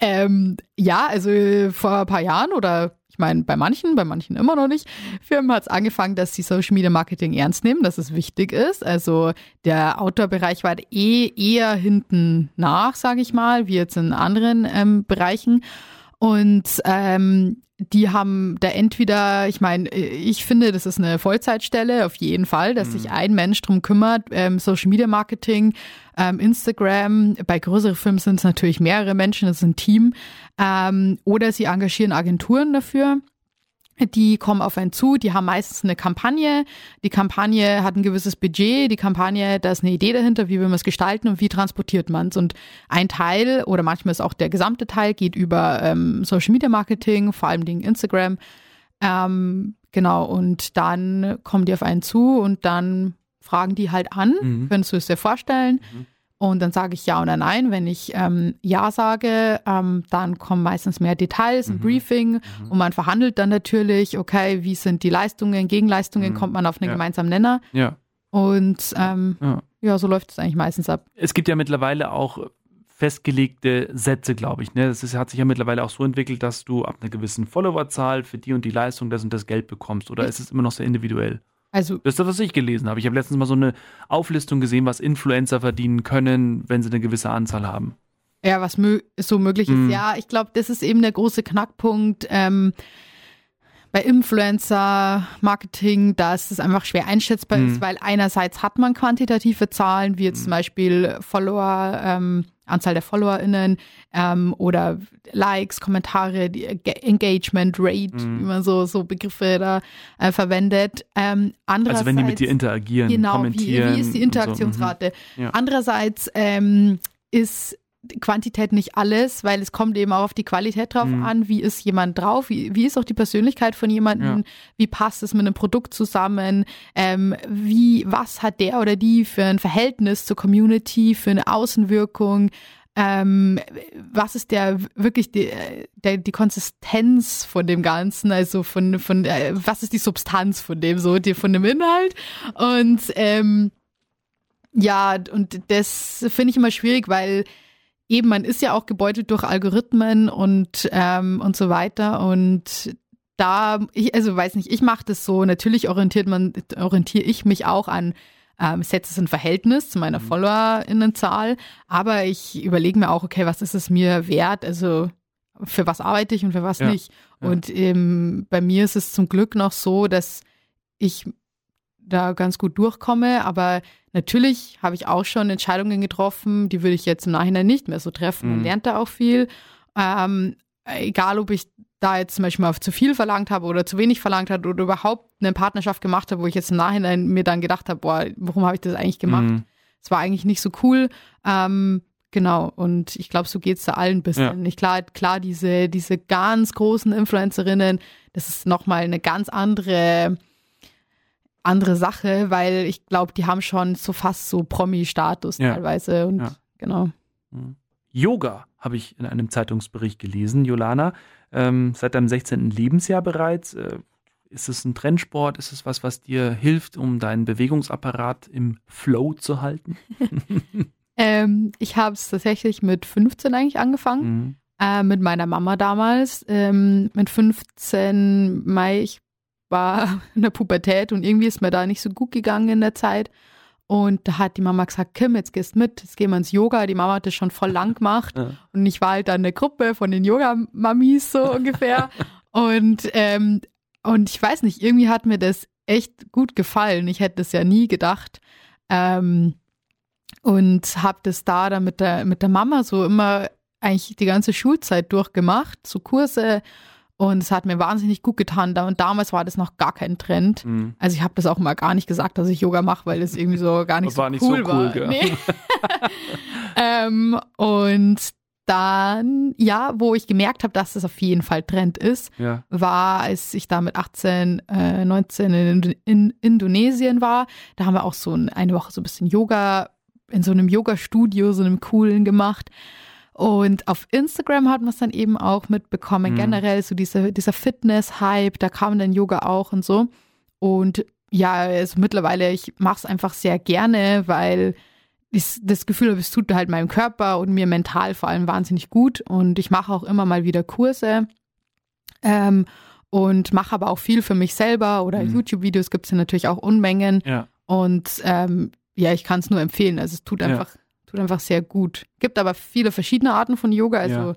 Ähm, ja, also vor ein paar Jahren oder meine, bei manchen, bei manchen immer noch nicht, Firmen hat es angefangen, dass sie Social Media Marketing ernst nehmen, dass es wichtig ist. Also der Outdoor-Bereich war eh eher hinten nach, sage ich mal, wie jetzt in anderen ähm, Bereichen. Und ähm, die haben da entweder, ich meine, ich finde, das ist eine Vollzeitstelle auf jeden Fall, dass mhm. sich ein Mensch drum kümmert, ähm, Social Media Marketing, ähm, Instagram. Bei größeren Firmen sind es natürlich mehrere Menschen, das ist ein Team. Ähm, oder sie engagieren Agenturen dafür. Die kommen auf einen zu, die haben meistens eine Kampagne. Die Kampagne hat ein gewisses Budget. Die Kampagne, da ist eine Idee dahinter, wie will man es gestalten und wie transportiert man es. Und ein Teil oder manchmal ist auch der gesamte Teil geht über ähm, Social Media Marketing, vor allem Dingen Instagram. Ähm, genau, und dann kommen die auf einen zu und dann fragen die halt an, mhm. könntest du es dir vorstellen? Mhm. Und dann sage ich ja oder nein. Wenn ich ähm, ja sage, ähm, dann kommen meistens mehr Details, ein mhm. Briefing mhm. und man verhandelt dann natürlich, okay, wie sind die Leistungen, Gegenleistungen, mhm. kommt man auf einen ja. gemeinsamen Nenner. Ja. Und ähm, ja. ja. so läuft es eigentlich meistens ab. Es gibt ja mittlerweile auch festgelegte Sätze, glaube ich. Ne? Das ist, hat sich ja mittlerweile auch so entwickelt, dass du ab einer gewissen Followerzahl für die und die Leistung das und das Geld bekommst. Oder ist es immer noch sehr individual? Also, das ist das, was ich gelesen habe. Ich habe letztens mal so eine Auflistung gesehen, was Influencer verdienen können, wenn sie eine gewisse Anzahl haben. Ja, was mö so möglich ist. Mm. Ja, ich glaube, das ist eben der große Knackpunkt. Ähm, bei Influencer-Marketing, dass es einfach schwer einschätzbar mm. ist, weil einerseits hat man quantitative Zahlen, wie jetzt mm. zum Beispiel Follower, ähm, Anzahl der FollowerInnen ähm, oder Likes, Kommentare, die Engagement Rate, mhm. wie man so, so Begriffe da äh, verwendet. Ähm, also wenn die mit dir interagieren, genau, kommentieren. Wie, wie ist die Interaktionsrate? So. Mhm. Ja. Andererseits ähm, ist Quantität nicht alles, weil es kommt eben auch auf die Qualität drauf Mhm. an, wie ist jemand drauf, wie, wie ist auch die Persönlichkeit von jemandem, Ja. wie passt es mit einem Produkt zusammen, ähm, wie, was hat der oder die für ein Verhältnis zur Community, für eine Außenwirkung, ähm, was ist der wirklich die, der, die Konsistenz von dem Ganzen, also von, von äh, was ist die Substanz von dem, so die, von dem Inhalt? Und ähm, ja, und das finde ich immer schwierig, weil eben man ist ja auch gebeutelt durch Algorithmen und, ähm, und so weiter. Und da, ich, also weiß nicht, ich mache das so, natürlich orientiert man, orientiere ich mich auch an, ähm, setze es in Verhältnis zu meiner FollowerInnenzahl, aber ich überlege mir auch, okay, was ist es mir wert? Also für was arbeite ich und für was Ja, nicht? ja. Und ähm, bei mir ist es zum Glück noch so, dass ich da ganz gut durchkomme, aber natürlich habe ich auch schon Entscheidungen getroffen, die würde ich jetzt im Nachhinein nicht mehr so treffen. Man Mhm. lernt da auch viel. Ähm, egal, ob ich da jetzt zum Beispiel mal zu viel verlangt habe oder zu wenig verlangt habe oder überhaupt eine Partnerschaft gemacht habe, wo ich jetzt im Nachhinein mir dann gedacht habe, boah, warum habe ich das eigentlich gemacht? Mhm. Es war eigentlich nicht so cool. Ähm, genau, und ich glaube, so geht's da allen ein bisschen. Ich, klar, klar, diese, diese ganz großen Influencerinnen, das ist nochmal eine ganz andere, andere Sache, weil ich glaube, die haben schon so fast so Promi-Status Ja. teilweise. Und Ja. genau. Yoga habe ich in einem Zeitungsbericht gelesen, Jolana. Ähm, seit deinem 16. Lebensjahr bereits. Äh, ist es ein Trendsport? Ist es was, was dir hilft, um deinen Bewegungsapparat im Flow zu halten? Ähm, ich habe es tatsächlich mit 15 eigentlich angefangen. Mhm. äh, mit meiner Mama damals. Ähm, mit 15 Mai, ich war in der Pubertät und irgendwie ist mir da nicht so gut gegangen in der Zeit. Und da hat die Mama gesagt, Kim, jetzt gehst mit, jetzt gehen wir ins Yoga. Die Mama hat das schon voll lang gemacht. Ja. Und ich war halt dann in der Gruppe von den Yoga-Mamis so ungefähr. und, ähm, und ich weiß nicht, irgendwie hat mir das echt gut gefallen. Ich hätte das ja nie gedacht. Ähm, und habe das da dann mit der, mit der Mama so immer eigentlich die ganze Schulzeit durchgemacht, so Kurse. Und es hat mir wahnsinnig gut getan. Und damals war das noch gar kein Trend. Mhm. Also ich habe das auch mal gar nicht gesagt, dass ich Yoga mache, weil das irgendwie so gar nicht, War so, nicht so cool cool, war. gell? Nee. ähm, und dann, ja, wo ich gemerkt habe, dass das auf jeden Fall Trend ist, Ja. war, als ich da mit 18, äh, 19 in, in Indonesien war. Da haben wir auch so ein, eine Woche so ein bisschen Yoga, in so einem Yoga-Studio, so einem coolen gemacht. Und auf Instagram hat man es dann eben auch mitbekommen, Mhm. generell so diese, dieser Fitness-Hype, da kam dann Yoga auch und so. Und ja, also mittlerweile, ich mache es einfach sehr gerne, weil ich das Gefühl habe, es tut halt meinem Körper und mir mental vor allem wahnsinnig gut. Und ich mache auch immer mal wieder Kurse ähm, und mache aber auch viel für mich selber oder Mhm. YouTube-Videos gibt es ja natürlich auch Unmengen. Ja. Und ähm, ja, ich kann es nur empfehlen. Also es tut Ja. Tut einfach sehr gut. Gibt aber viele verschiedene Arten von Yoga, also Ja.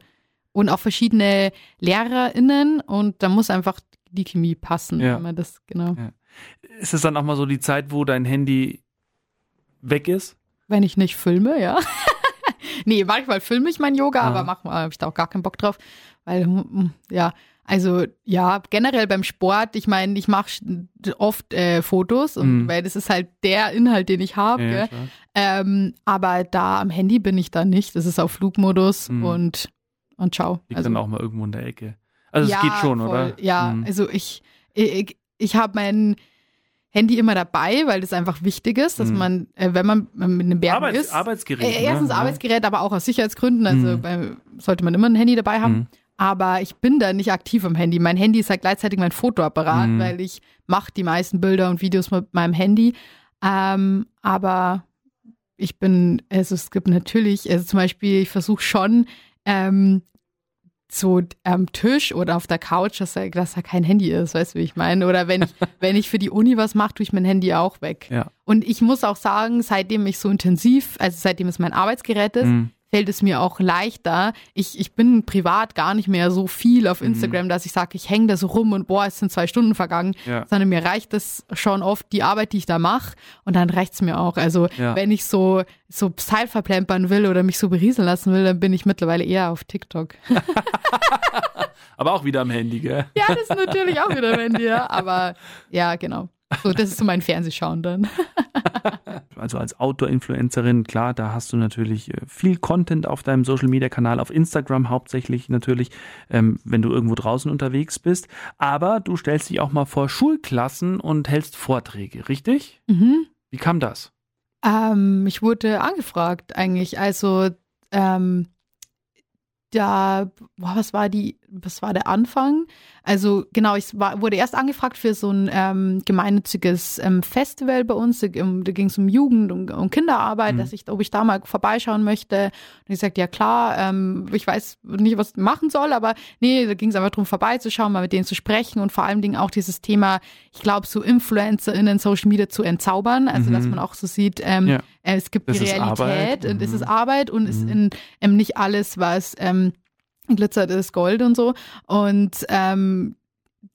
und auch verschiedene LehrerInnen und da muss einfach die Chemie passen, Ja. wenn man das, genau. Ja. Ist es dann auch mal so die Zeit, wo dein Handy weg ist? Wenn ich nicht filme, ja. nee, manchmal filme ich mein Yoga, Ah. aber manchmal habe ich da auch gar keinen Bock drauf. Weil, mm, ja, also ja, generell beim Sport, ich meine, ich mache oft äh, Fotos, und, Mhm. weil das ist halt der Inhalt, den ich habe. Ja, ähm, aber da am Handy bin ich da nicht. Das ist auf Flugmodus Mhm. und, und ciao. Liegt dann auch mal irgendwo in der Ecke. Also ja, es geht schon, voll. oder? Ja, Mhm. also ich, ich, ich habe mein Handy immer dabei, weil das einfach wichtig ist, dass Mhm. man, äh, wenn man mit einem Berg Arbeits ist, Arbeitsgerät. äh, erstens ne? Arbeitsgerät, aber auch aus Sicherheitsgründen, also Mhm. bei, sollte man immer ein Handy dabei haben. Aber ich bin da nicht aktiv am Handy. Mein Handy ist halt gleichzeitig mein Fotoapparat, Mhm. weil ich mache die meisten Bilder und Videos mit meinem Handy. Ähm, aber ich bin, also es gibt natürlich, also zum Beispiel, ich versuche schon ähm, so am Tisch oder auf der Couch, dass da, dass da kein Handy ist, weißt du, wie ich meine? Oder wenn ich, wenn ich für die Uni was mache, tue ich mein Handy auch weg. Ja. Und ich muss auch sagen, seitdem ich so intensiv, also seitdem es mein Arbeitsgerät ist, Mhm. Fällt es mir auch leichter. Ich, ich bin privat gar nicht mehr so viel auf Mhm. Instagram, dass ich sage, ich hänge da so rum und boah, es sind zwei Stunden vergangen, Ja. sondern mir reicht es schon oft die Arbeit, die ich da mache und dann reicht es mir auch. Also Ja. wenn ich so, so Zeit verplempern will oder mich so berieseln lassen will, dann bin ich mittlerweile eher auf TikTok. Aber auch wieder am Handy, gell? ja, das ist natürlich auch wieder Handy, ja. Aber ja, genau. So, das ist so mein Fernsehschauen dann. also als Outdoor-Influencerin, klar, da hast du natürlich äh, viel Content auf deinem Social-Media-Kanal, auf Instagram hauptsächlich natürlich, ähm, wenn du irgendwo draußen unterwegs bist. Aber du stellst dich auch mal vor Schulklassen und hältst Vorträge, richtig? Mhm. Wie kam das? Ähm, ich wurde angefragt eigentlich. Also ähm, da, boah, was war die, was war der Anfang? Also genau, ich war, wurde erst angefragt für so ein ähm, gemeinnütziges ähm, Festival bei uns. Da, da ging es um Jugend, um, um Kinderarbeit, mhm. dass ich, ob ich da mal vorbeischauen möchte. Und ich sagte, ja klar, ähm, ich weiß nicht, was ich machen soll, aber nee, da ging es einfach darum, vorbeizuschauen, mal mit denen zu sprechen und vor allen Dingen auch dieses Thema, ich glaube, so InfluencerInnen Social Media zu entzaubern. Also mhm. dass man auch so sieht, ähm, ja. es gibt das die Realität und mhm. es ist Arbeit und es ist mhm. in, ähm, nicht alles, was ähm, glitzert ist Gold und so. Und ähm,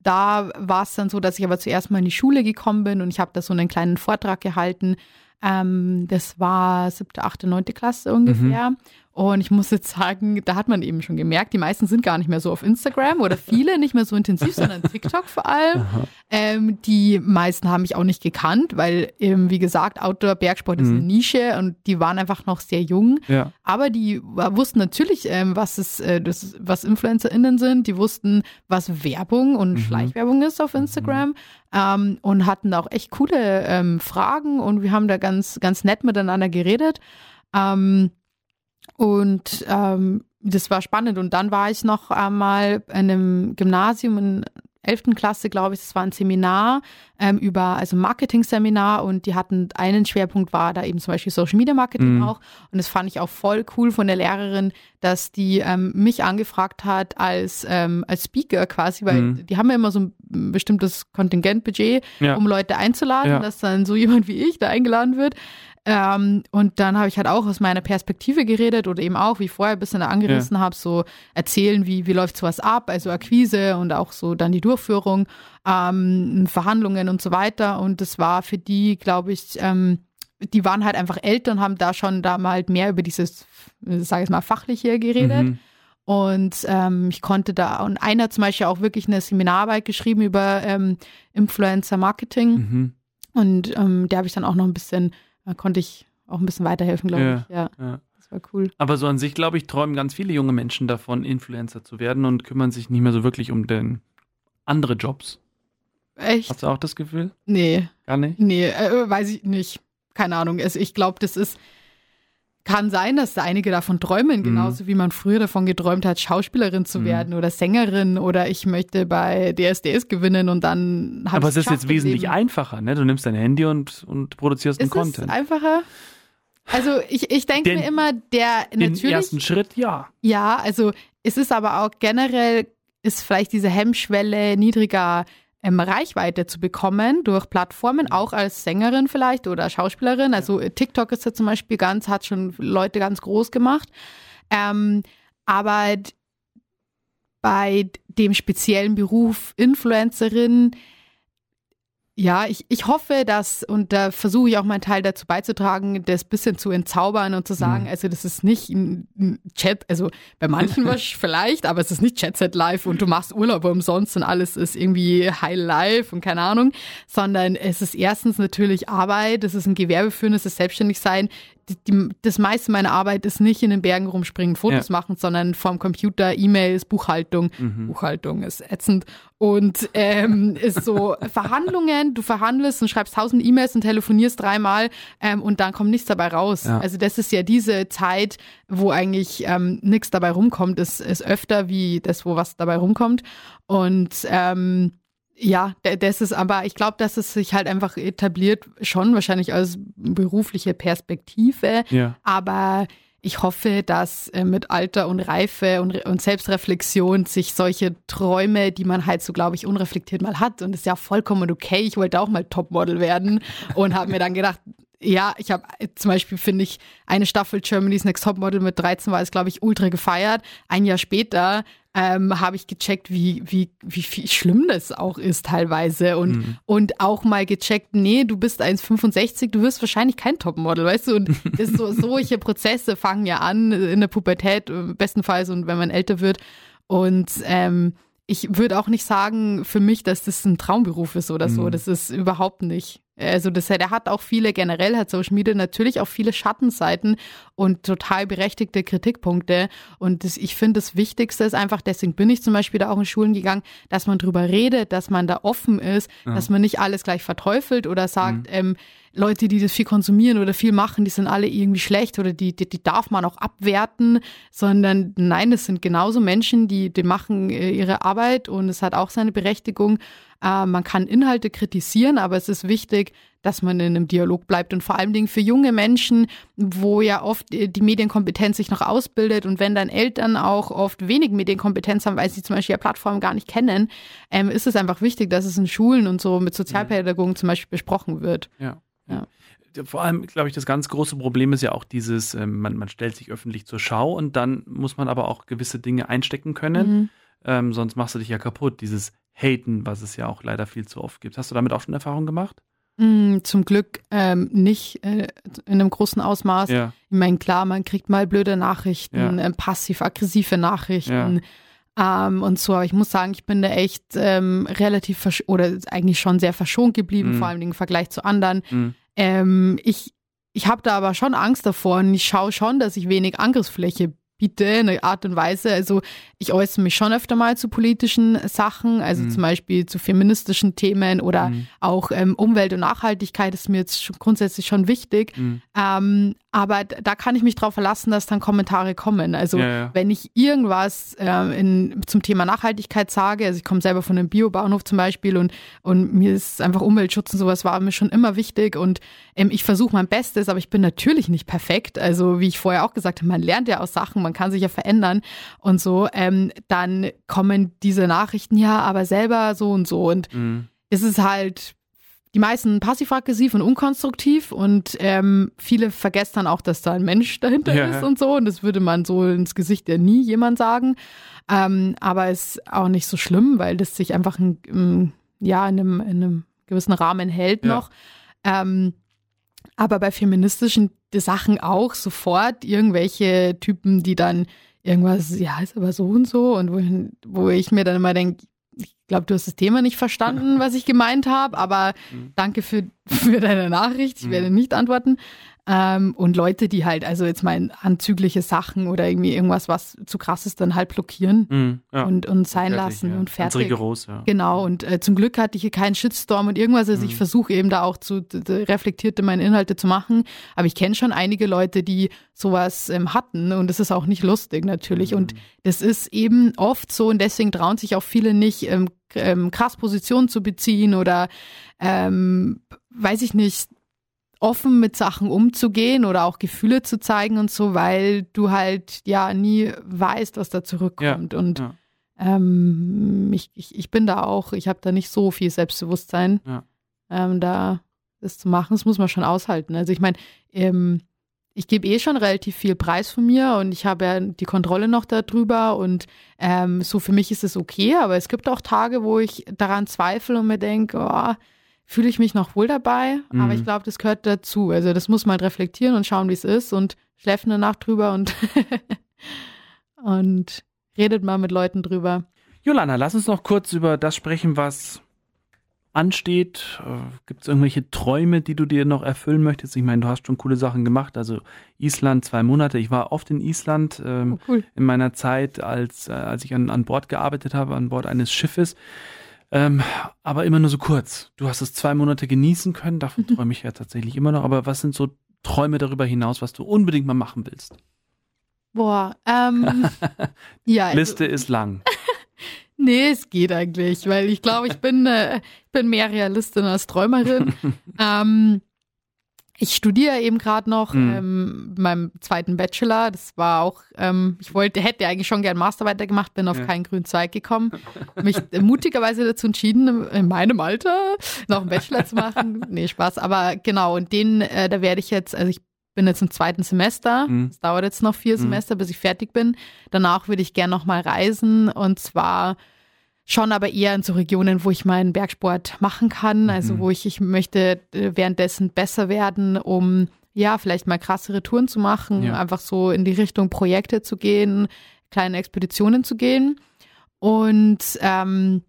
da war es dann so, dass ich aber zuerst mal in die Schule gekommen bin und ich habe da so einen kleinen Vortrag gehalten. Ähm, das war siebte, achte, neunte Klasse ungefähr. Mhm. Und ich muss jetzt sagen, da hat man eben schon gemerkt, die meisten sind gar nicht mehr so auf Instagram oder viele nicht mehr so intensiv, sondern TikTok vor allem. Ähm, die meisten haben mich auch nicht gekannt, weil eben, wie gesagt, Outdoor-Bergsport mhm. ist eine mhm. Nische und die waren einfach noch sehr jung. Ja. Aber die wussten natürlich, ähm, was es, äh, das, was InfluencerInnen sind. Die wussten, was Werbung und mhm. Schleichwerbung ist auf Instagram. Mhm. Ähm, und hatten da auch echt coole ähm, Fragen und wir haben da ganz, ganz nett miteinander geredet. Ähm, und ähm, das war spannend. Und dann war ich noch einmal in einem Gymnasium in 11. Klasse, glaube ich, das war ein Seminar ähm, über, also Marketing-Seminar und die hatten einen Schwerpunkt war da eben zum Beispiel Social Media Marketing mhm. auch. Und das fand ich auch voll cool von der Lehrerin, dass die ähm, mich angefragt hat als, ähm, als Speaker quasi, weil mhm. die haben ja immer so ein bestimmtes Kontingentbudget, ja. um Leute einzuladen, ja. dass dann so jemand wie ich da eingeladen wird. Ähm, und dann habe ich halt auch aus meiner Perspektive geredet oder eben auch, wie ich vorher ein bisschen angerissen ja. habe, so erzählen, wie, wie läuft sowas ab, also Akquise und auch so dann die Durchführung, ähm, Verhandlungen und so weiter. Und das war für die, glaube ich, ähm, die waren halt einfach älter und haben da schon da mal halt mehr über dieses, sage ich mal, fachliche geredet. Mhm. Und ähm, ich konnte da, und einer hat zum Beispiel auch wirklich eine Seminararbeit geschrieben über ähm, Influencer Marketing. Mhm. Und ähm, der habe ich dann auch noch ein bisschen da konnte ich auch ein bisschen weiterhelfen, glaube ja, ich. Ja, ja, das war cool. Aber so an sich, glaube ich, träumen ganz viele junge Menschen davon, Influencer zu werden und kümmern sich nicht mehr so wirklich um den andere Jobs. Echt? Hast du auch das Gefühl? Nee. Gar nicht? Nee, äh, weiß ich nicht. Keine Ahnung. Also ich glaube, das ist kann sein, dass einige davon träumen, mhm. genauso mhm. wie man früher davon geträumt hat, Schauspielerin zu mhm. werden oder Sängerin oder ich möchte bei DSDS gewinnen und dann habe Aber es ist jetzt wesentlich Leben. einfacher, ne? Du nimmst dein Handy und, und produzierst einen Content. Ist einfacher? Also ich, ich denke mir immer, der natürlich. Den ersten Schritt, ja. Ja, also es ist aber auch generell, ist vielleicht diese Hemmschwelle niedriger ähm, Reichweite zu bekommen durch Plattformen, mhm. auch als Sängerin vielleicht oder Schauspielerin. Also TikTok ist ja zum Beispiel ganz, hat schon Leute ganz groß gemacht. Ähm, aber bei dem speziellen Beruf Influencerin ja, ich, ich hoffe, dass, und da versuche ich auch meinen Teil dazu beizutragen, das bisschen zu entzaubern und zu sagen, mhm. also das ist nicht ein Chat, also bei manchen was vielleicht, aber es ist nicht Chat Set Live und du machst Urlaub umsonst und alles ist irgendwie High Life und keine Ahnung, sondern es ist erstens natürlich Arbeit, es ist ein Gewerbe führen, es ist selbstständig sein, die, das meiste meiner Arbeit ist nicht in den Bergen rumspringen, Fotos ja. machen, sondern vorm Computer, E-Mails, Buchhaltung. Mhm. Buchhaltung ist ätzend. Und ähm, ist so Verhandlungen, du verhandelst und schreibst tausend E-Mails und telefonierst dreimal ähm, und dann kommt nichts dabei raus. Ja. Also das ist ja diese Zeit, wo eigentlich ähm, nichts dabei rumkommt, ist, ist öfter wie das, wo was dabei rumkommt. Und ähm, ja, das ist aber, ich glaube, dass es sich halt einfach etabliert, schon wahrscheinlich als berufliche Perspektive. Ja. Aber ich hoffe, dass äh, mit Alter und Reife und, und, Selbstreflexion sich solche Träume, die man halt so, glaube ich, unreflektiert mal hat, und das ist ja vollkommen okay. Ich wollte auch mal Topmodel werden und habe mir dann gedacht, ja, ich habe zum Beispiel, finde ich, eine Staffel Germany's Next Topmodel mit 13 war es, glaube ich, ultra gefeiert. Ein Jahr später ähm, habe ich gecheckt, wie, wie, wie viel schlimm das auch ist teilweise. Und, mhm. und auch mal gecheckt, nee, du bist 1,65, du wirst wahrscheinlich kein Topmodel, weißt du? Und so, solche Prozesse fangen ja an in der Pubertät, bestenfalls und wenn man älter wird. Und ähm, ich würde auch nicht sagen für mich, dass das ein Traumberuf ist oder so. Mhm. Das ist überhaupt nicht. Also das, der hat auch viele, generell hat Social Media natürlich auch viele Schattenseiten und total berechtigte Kritikpunkte. Und das, ich finde, das Wichtigste ist einfach, deswegen bin ich zum Beispiel da auch in Schulen gegangen, dass man drüber redet, dass man da offen ist, ja. dass man nicht alles gleich verteufelt oder sagt, mhm. ähm, Leute, die das viel konsumieren oder viel machen, die sind alle irgendwie schlecht oder die, die, die darf man auch abwerten, sondern nein, das sind genauso Menschen, die, die machen äh, ihre Arbeit und es hat auch seine Berechtigung. Äh, man kann Inhalte kritisieren, aber es ist wichtig, dass man in einem Dialog bleibt und vor allen Dingen für junge Menschen, wo ja oft äh, die Medienkompetenz sich noch ausbildet und wenn dann Eltern auch oft wenig Medienkompetenz haben, weil sie zum Beispiel ja Plattformen gar nicht kennen, ähm, ist es einfach wichtig, dass es in Schulen und so mit Sozialpädagogen zum Beispiel besprochen wird. Ja. ja. Vor allem, glaube ich, das ganz große Problem ist ja auch dieses, ähm, man, man stellt sich öffentlich zur Schau und dann muss man aber auch gewisse Dinge einstecken können. Mhm. Ähm, sonst machst du dich ja kaputt. Dieses Haten, was es ja auch leider viel zu oft gibt. Hast du damit auch schon Erfahrungen gemacht? Mm, zum Glück ähm, nicht äh, in einem großen Ausmaß. Ja. Ich meine, klar, man kriegt mal blöde Nachrichten, ja. äh, passiv-aggressive Nachrichten. Ja. Ähm, und so, aber ich muss sagen, ich bin da echt ähm, relativ oder eigentlich schon sehr verschont geblieben, mhm. vor allem im Vergleich zu anderen. Mhm. Ähm, ich ich habe da aber schon Angst davor und ich schaue schon, dass ich wenig Angriffsfläche biete, eine Art und Weise. Also ich äußere mich schon öfter mal zu politischen Sachen, also mhm. zum Beispiel zu feministischen Themen oder mhm. auch ähm, Umwelt und Nachhaltigkeit ist mir jetzt schon grundsätzlich schon wichtig. Mhm. Ähm, aber da kann ich mich darauf verlassen, dass dann Kommentare kommen. Also ja, ja. wenn ich irgendwas äh, in, zum Thema Nachhaltigkeit sage, also ich komme selber von einem Biobauernhof zum Beispiel und, und mir ist einfach Umweltschutz und sowas war mir schon immer wichtig und ähm, ich versuche mein Bestes, aber ich bin natürlich nicht perfekt. Also wie ich vorher auch gesagt habe, man lernt ja aus Sachen, man kann sich ja verändern und so. Ähm, dann kommen diese Nachrichten, ja, aber selber so und so und mhm. es ist halt die meisten passiv-aggressiv und unkonstruktiv und ähm, viele vergessen dann auch, dass da ein Mensch dahinter ja. ist und so. Und das würde man so ins Gesicht ja nie jemand sagen. Ähm, aber ist auch nicht so schlimm, weil das sich einfach in, in ja, in einem, in einem gewissen Rahmen hält ja. noch. Ähm, aber bei feministischen Sachen auch sofort irgendwelche Typen, die dann irgendwas, ja, ist aber so und so und wo, wo ich mir dann immer denke, glaube, du hast das Thema nicht verstanden, was ich gemeint habe, aber mhm. danke für, für deine Nachricht. Ich mhm. werde nicht antworten. Ähm, und Leute, die halt, also jetzt mal anzügliche Sachen oder irgendwie irgendwas, was zu krass ist, dann halt blockieren mhm, ja. und, und sein fertig, lassen ja. und fertig. rigoros, ja. Genau, und äh, zum Glück hatte ich hier keinen Shitstorm und irgendwas. Also ich mhm. versuche eben da auch zu reflektierte meine Inhalte zu machen. Aber ich kenne schon einige Leute, die sowas ähm, hatten und das ist auch nicht lustig natürlich. Und mhm. das ist eben oft so und deswegen trauen sich auch viele nicht, ähm, ähm, krass Position zu beziehen oder ähm, weiß ich nicht, offen mit Sachen umzugehen oder auch Gefühle zu zeigen und so, weil du halt ja nie weißt, was da zurückkommt. Ja, und ja. Ähm, ich, ich, ich bin da auch, ich habe da nicht so viel Selbstbewusstsein, ja. ähm, da das zu machen. Das muss man schon aushalten. Also ich meine, ähm, ich gebe eh schon relativ viel Preis von mir und ich habe ja die Kontrolle noch darüber und ähm, so für mich ist es okay, aber es gibt auch Tage, wo ich daran zweifle und mir denke, oh, fühle ich mich noch wohl dabei, mhm. aber ich glaube, das gehört dazu. Also das muss man reflektieren und schauen, wie es ist und schläft eine Nacht drüber und, und redet mal mit Leuten drüber. Jolana, lass uns noch kurz über das sprechen, was ansteht. Äh, Gibt es irgendwelche Träume, die du dir noch erfüllen möchtest? Ich meine, du hast schon coole Sachen gemacht. Also Island zwei Monate. Ich war oft in Island ähm, oh, cool. in meiner Zeit, als, äh, als ich an, an Bord gearbeitet habe, an Bord eines Schiffes. Ähm, aber immer nur so kurz. Du hast es zwei Monate genießen können, davon mhm. träume ich ja tatsächlich immer noch. Aber was sind so Träume darüber hinaus, was du unbedingt mal machen willst? Boah, ähm, ja. Also, Liste ist lang. nee, es geht eigentlich, weil ich glaube, ich bin, äh, ich bin mehr Realistin als Träumerin. ähm, ich studiere eben gerade noch mhm. ähm, meinem zweiten Bachelor. Das war auch, ähm, ich wollte, hätte eigentlich schon gern Master weitergemacht, bin auf ja. keinen grünen Zweig gekommen. Mich mutigerweise dazu entschieden, in meinem Alter noch einen Bachelor zu machen. Nee, Spaß. Aber genau, und den, äh, da werde ich jetzt, also ich bin jetzt im zweiten Semester. Es mhm. dauert jetzt noch vier mhm. Semester, bis ich fertig bin. Danach würde ich gern noch mal reisen und zwar schon aber eher in so Regionen, wo ich meinen Bergsport machen kann, also mhm. wo ich, ich möchte äh, währenddessen besser werden, um ja, vielleicht mal krassere Touren zu machen, ja. einfach so in die Richtung Projekte zu gehen, kleine Expeditionen zu gehen. Und ähm,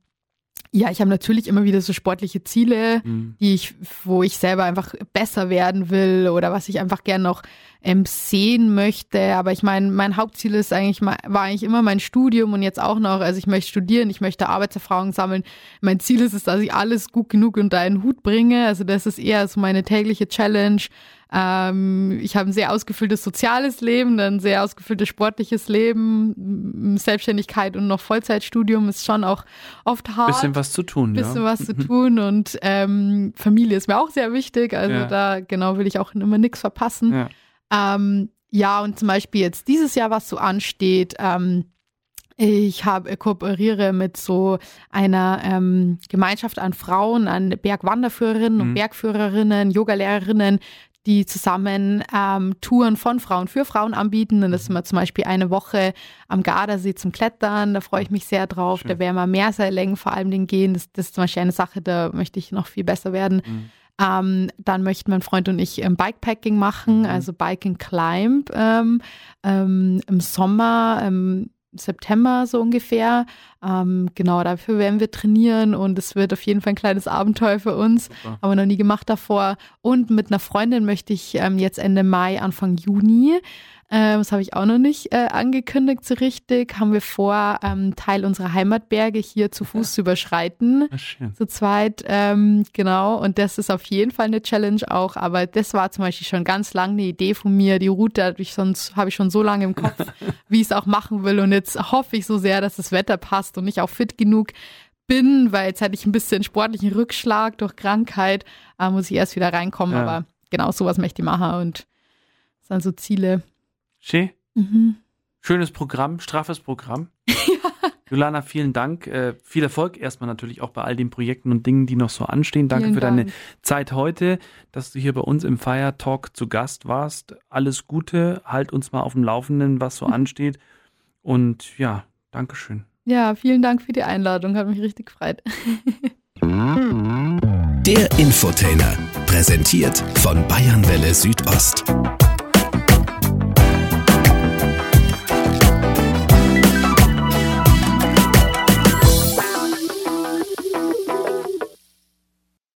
Ja, ich habe natürlich immer wieder so sportliche Ziele, mhm. die ich, wo ich selber einfach besser werden will oder was ich einfach gern noch ähm, sehen möchte. Aber ich meine, mein Hauptziel ist eigentlich, war eigentlich immer mein Studium und jetzt auch noch. Also ich möchte studieren, ich möchte Arbeitserfahrung sammeln. Mein Ziel ist es, dass ich alles gut genug unter einen Hut bringe. Also das ist eher so meine tägliche Challenge. Ähm, ich habe ein sehr ausgefülltes soziales Leben, ein sehr ausgefülltes sportliches Leben, Selbstständigkeit und noch Vollzeitstudium ist schon auch oft hart. Bisschen was zu tun, Bisschen ja. was zu tun und ähm, Familie ist mir auch sehr wichtig. Also ja. da genau will ich auch immer nichts verpassen. Ja. Ähm, ja, und zum Beispiel jetzt dieses Jahr, was so ansteht, ähm, ich habe kooperiere mit so einer ähm, Gemeinschaft an Frauen, an Bergwanderführerinnen mhm. und Bergführerinnen, Yogalehrerinnen, die zusammen ähm, Touren von Frauen für Frauen anbieten. Und das ist immer zum Beispiel eine Woche am Gardasee zum Klettern. Da freue ich mich sehr drauf. Schön. Da werden wir Meerseillängen vor allem gehen. Das, das, ist zum Beispiel eine Sache, da möchte ich noch viel besser werden. Mhm. Ähm, dann möchten mein Freund und ich ähm, Bikepacking machen, mhm. also Biking Climb ähm, ähm, im Sommer. September so ungefähr. Ähm, genau, dafür werden wir trainieren und es wird auf jeden Fall ein kleines Abenteuer für uns. Super. Haben wir noch nie gemacht davor. Und mit einer Freundin möchte ich ähm, jetzt Ende Mai, Anfang Juni ähm, das habe ich auch noch nicht äh, angekündigt so richtig. Haben wir vor, ähm, Teil unserer Heimatberge hier zu Fuß zu überschreiten. Schön. Zu zweit, ähm, genau. Und das ist auf jeden Fall eine Challenge auch. Aber das war zum Beispiel schon ganz lange eine Idee von mir. Die Route habe ich, sonst, ich schon so lange im Kopf, wie ich es auch machen will. Und jetzt hoffe ich so sehr, dass das Wetter passt und ich auch fit genug bin, weil jetzt hatte ich ein bisschen sportlichen Rückschlag durch Krankheit. Da muss ich erst wieder reinkommen. Ja. Aber genau sowas möchte ich machen. Und das sind so Ziele. Schön. Mhm. Schönes Programm, straffes Programm. ja. Julana, vielen Dank. Äh, viel Erfolg erstmal natürlich auch bei all den Projekten und Dingen, die noch so anstehen. Danke vielen für Dank. deine Zeit heute, dass du hier bei uns im Fire Talk zu Gast warst. Alles Gute, halt uns mal auf dem Laufenden, was so ansteht. Und ja, Dankeschön. Ja, vielen Dank für die Einladung, hat mich richtig gefreut. Der Infotainer, präsentiert von Bayernwelle Südost.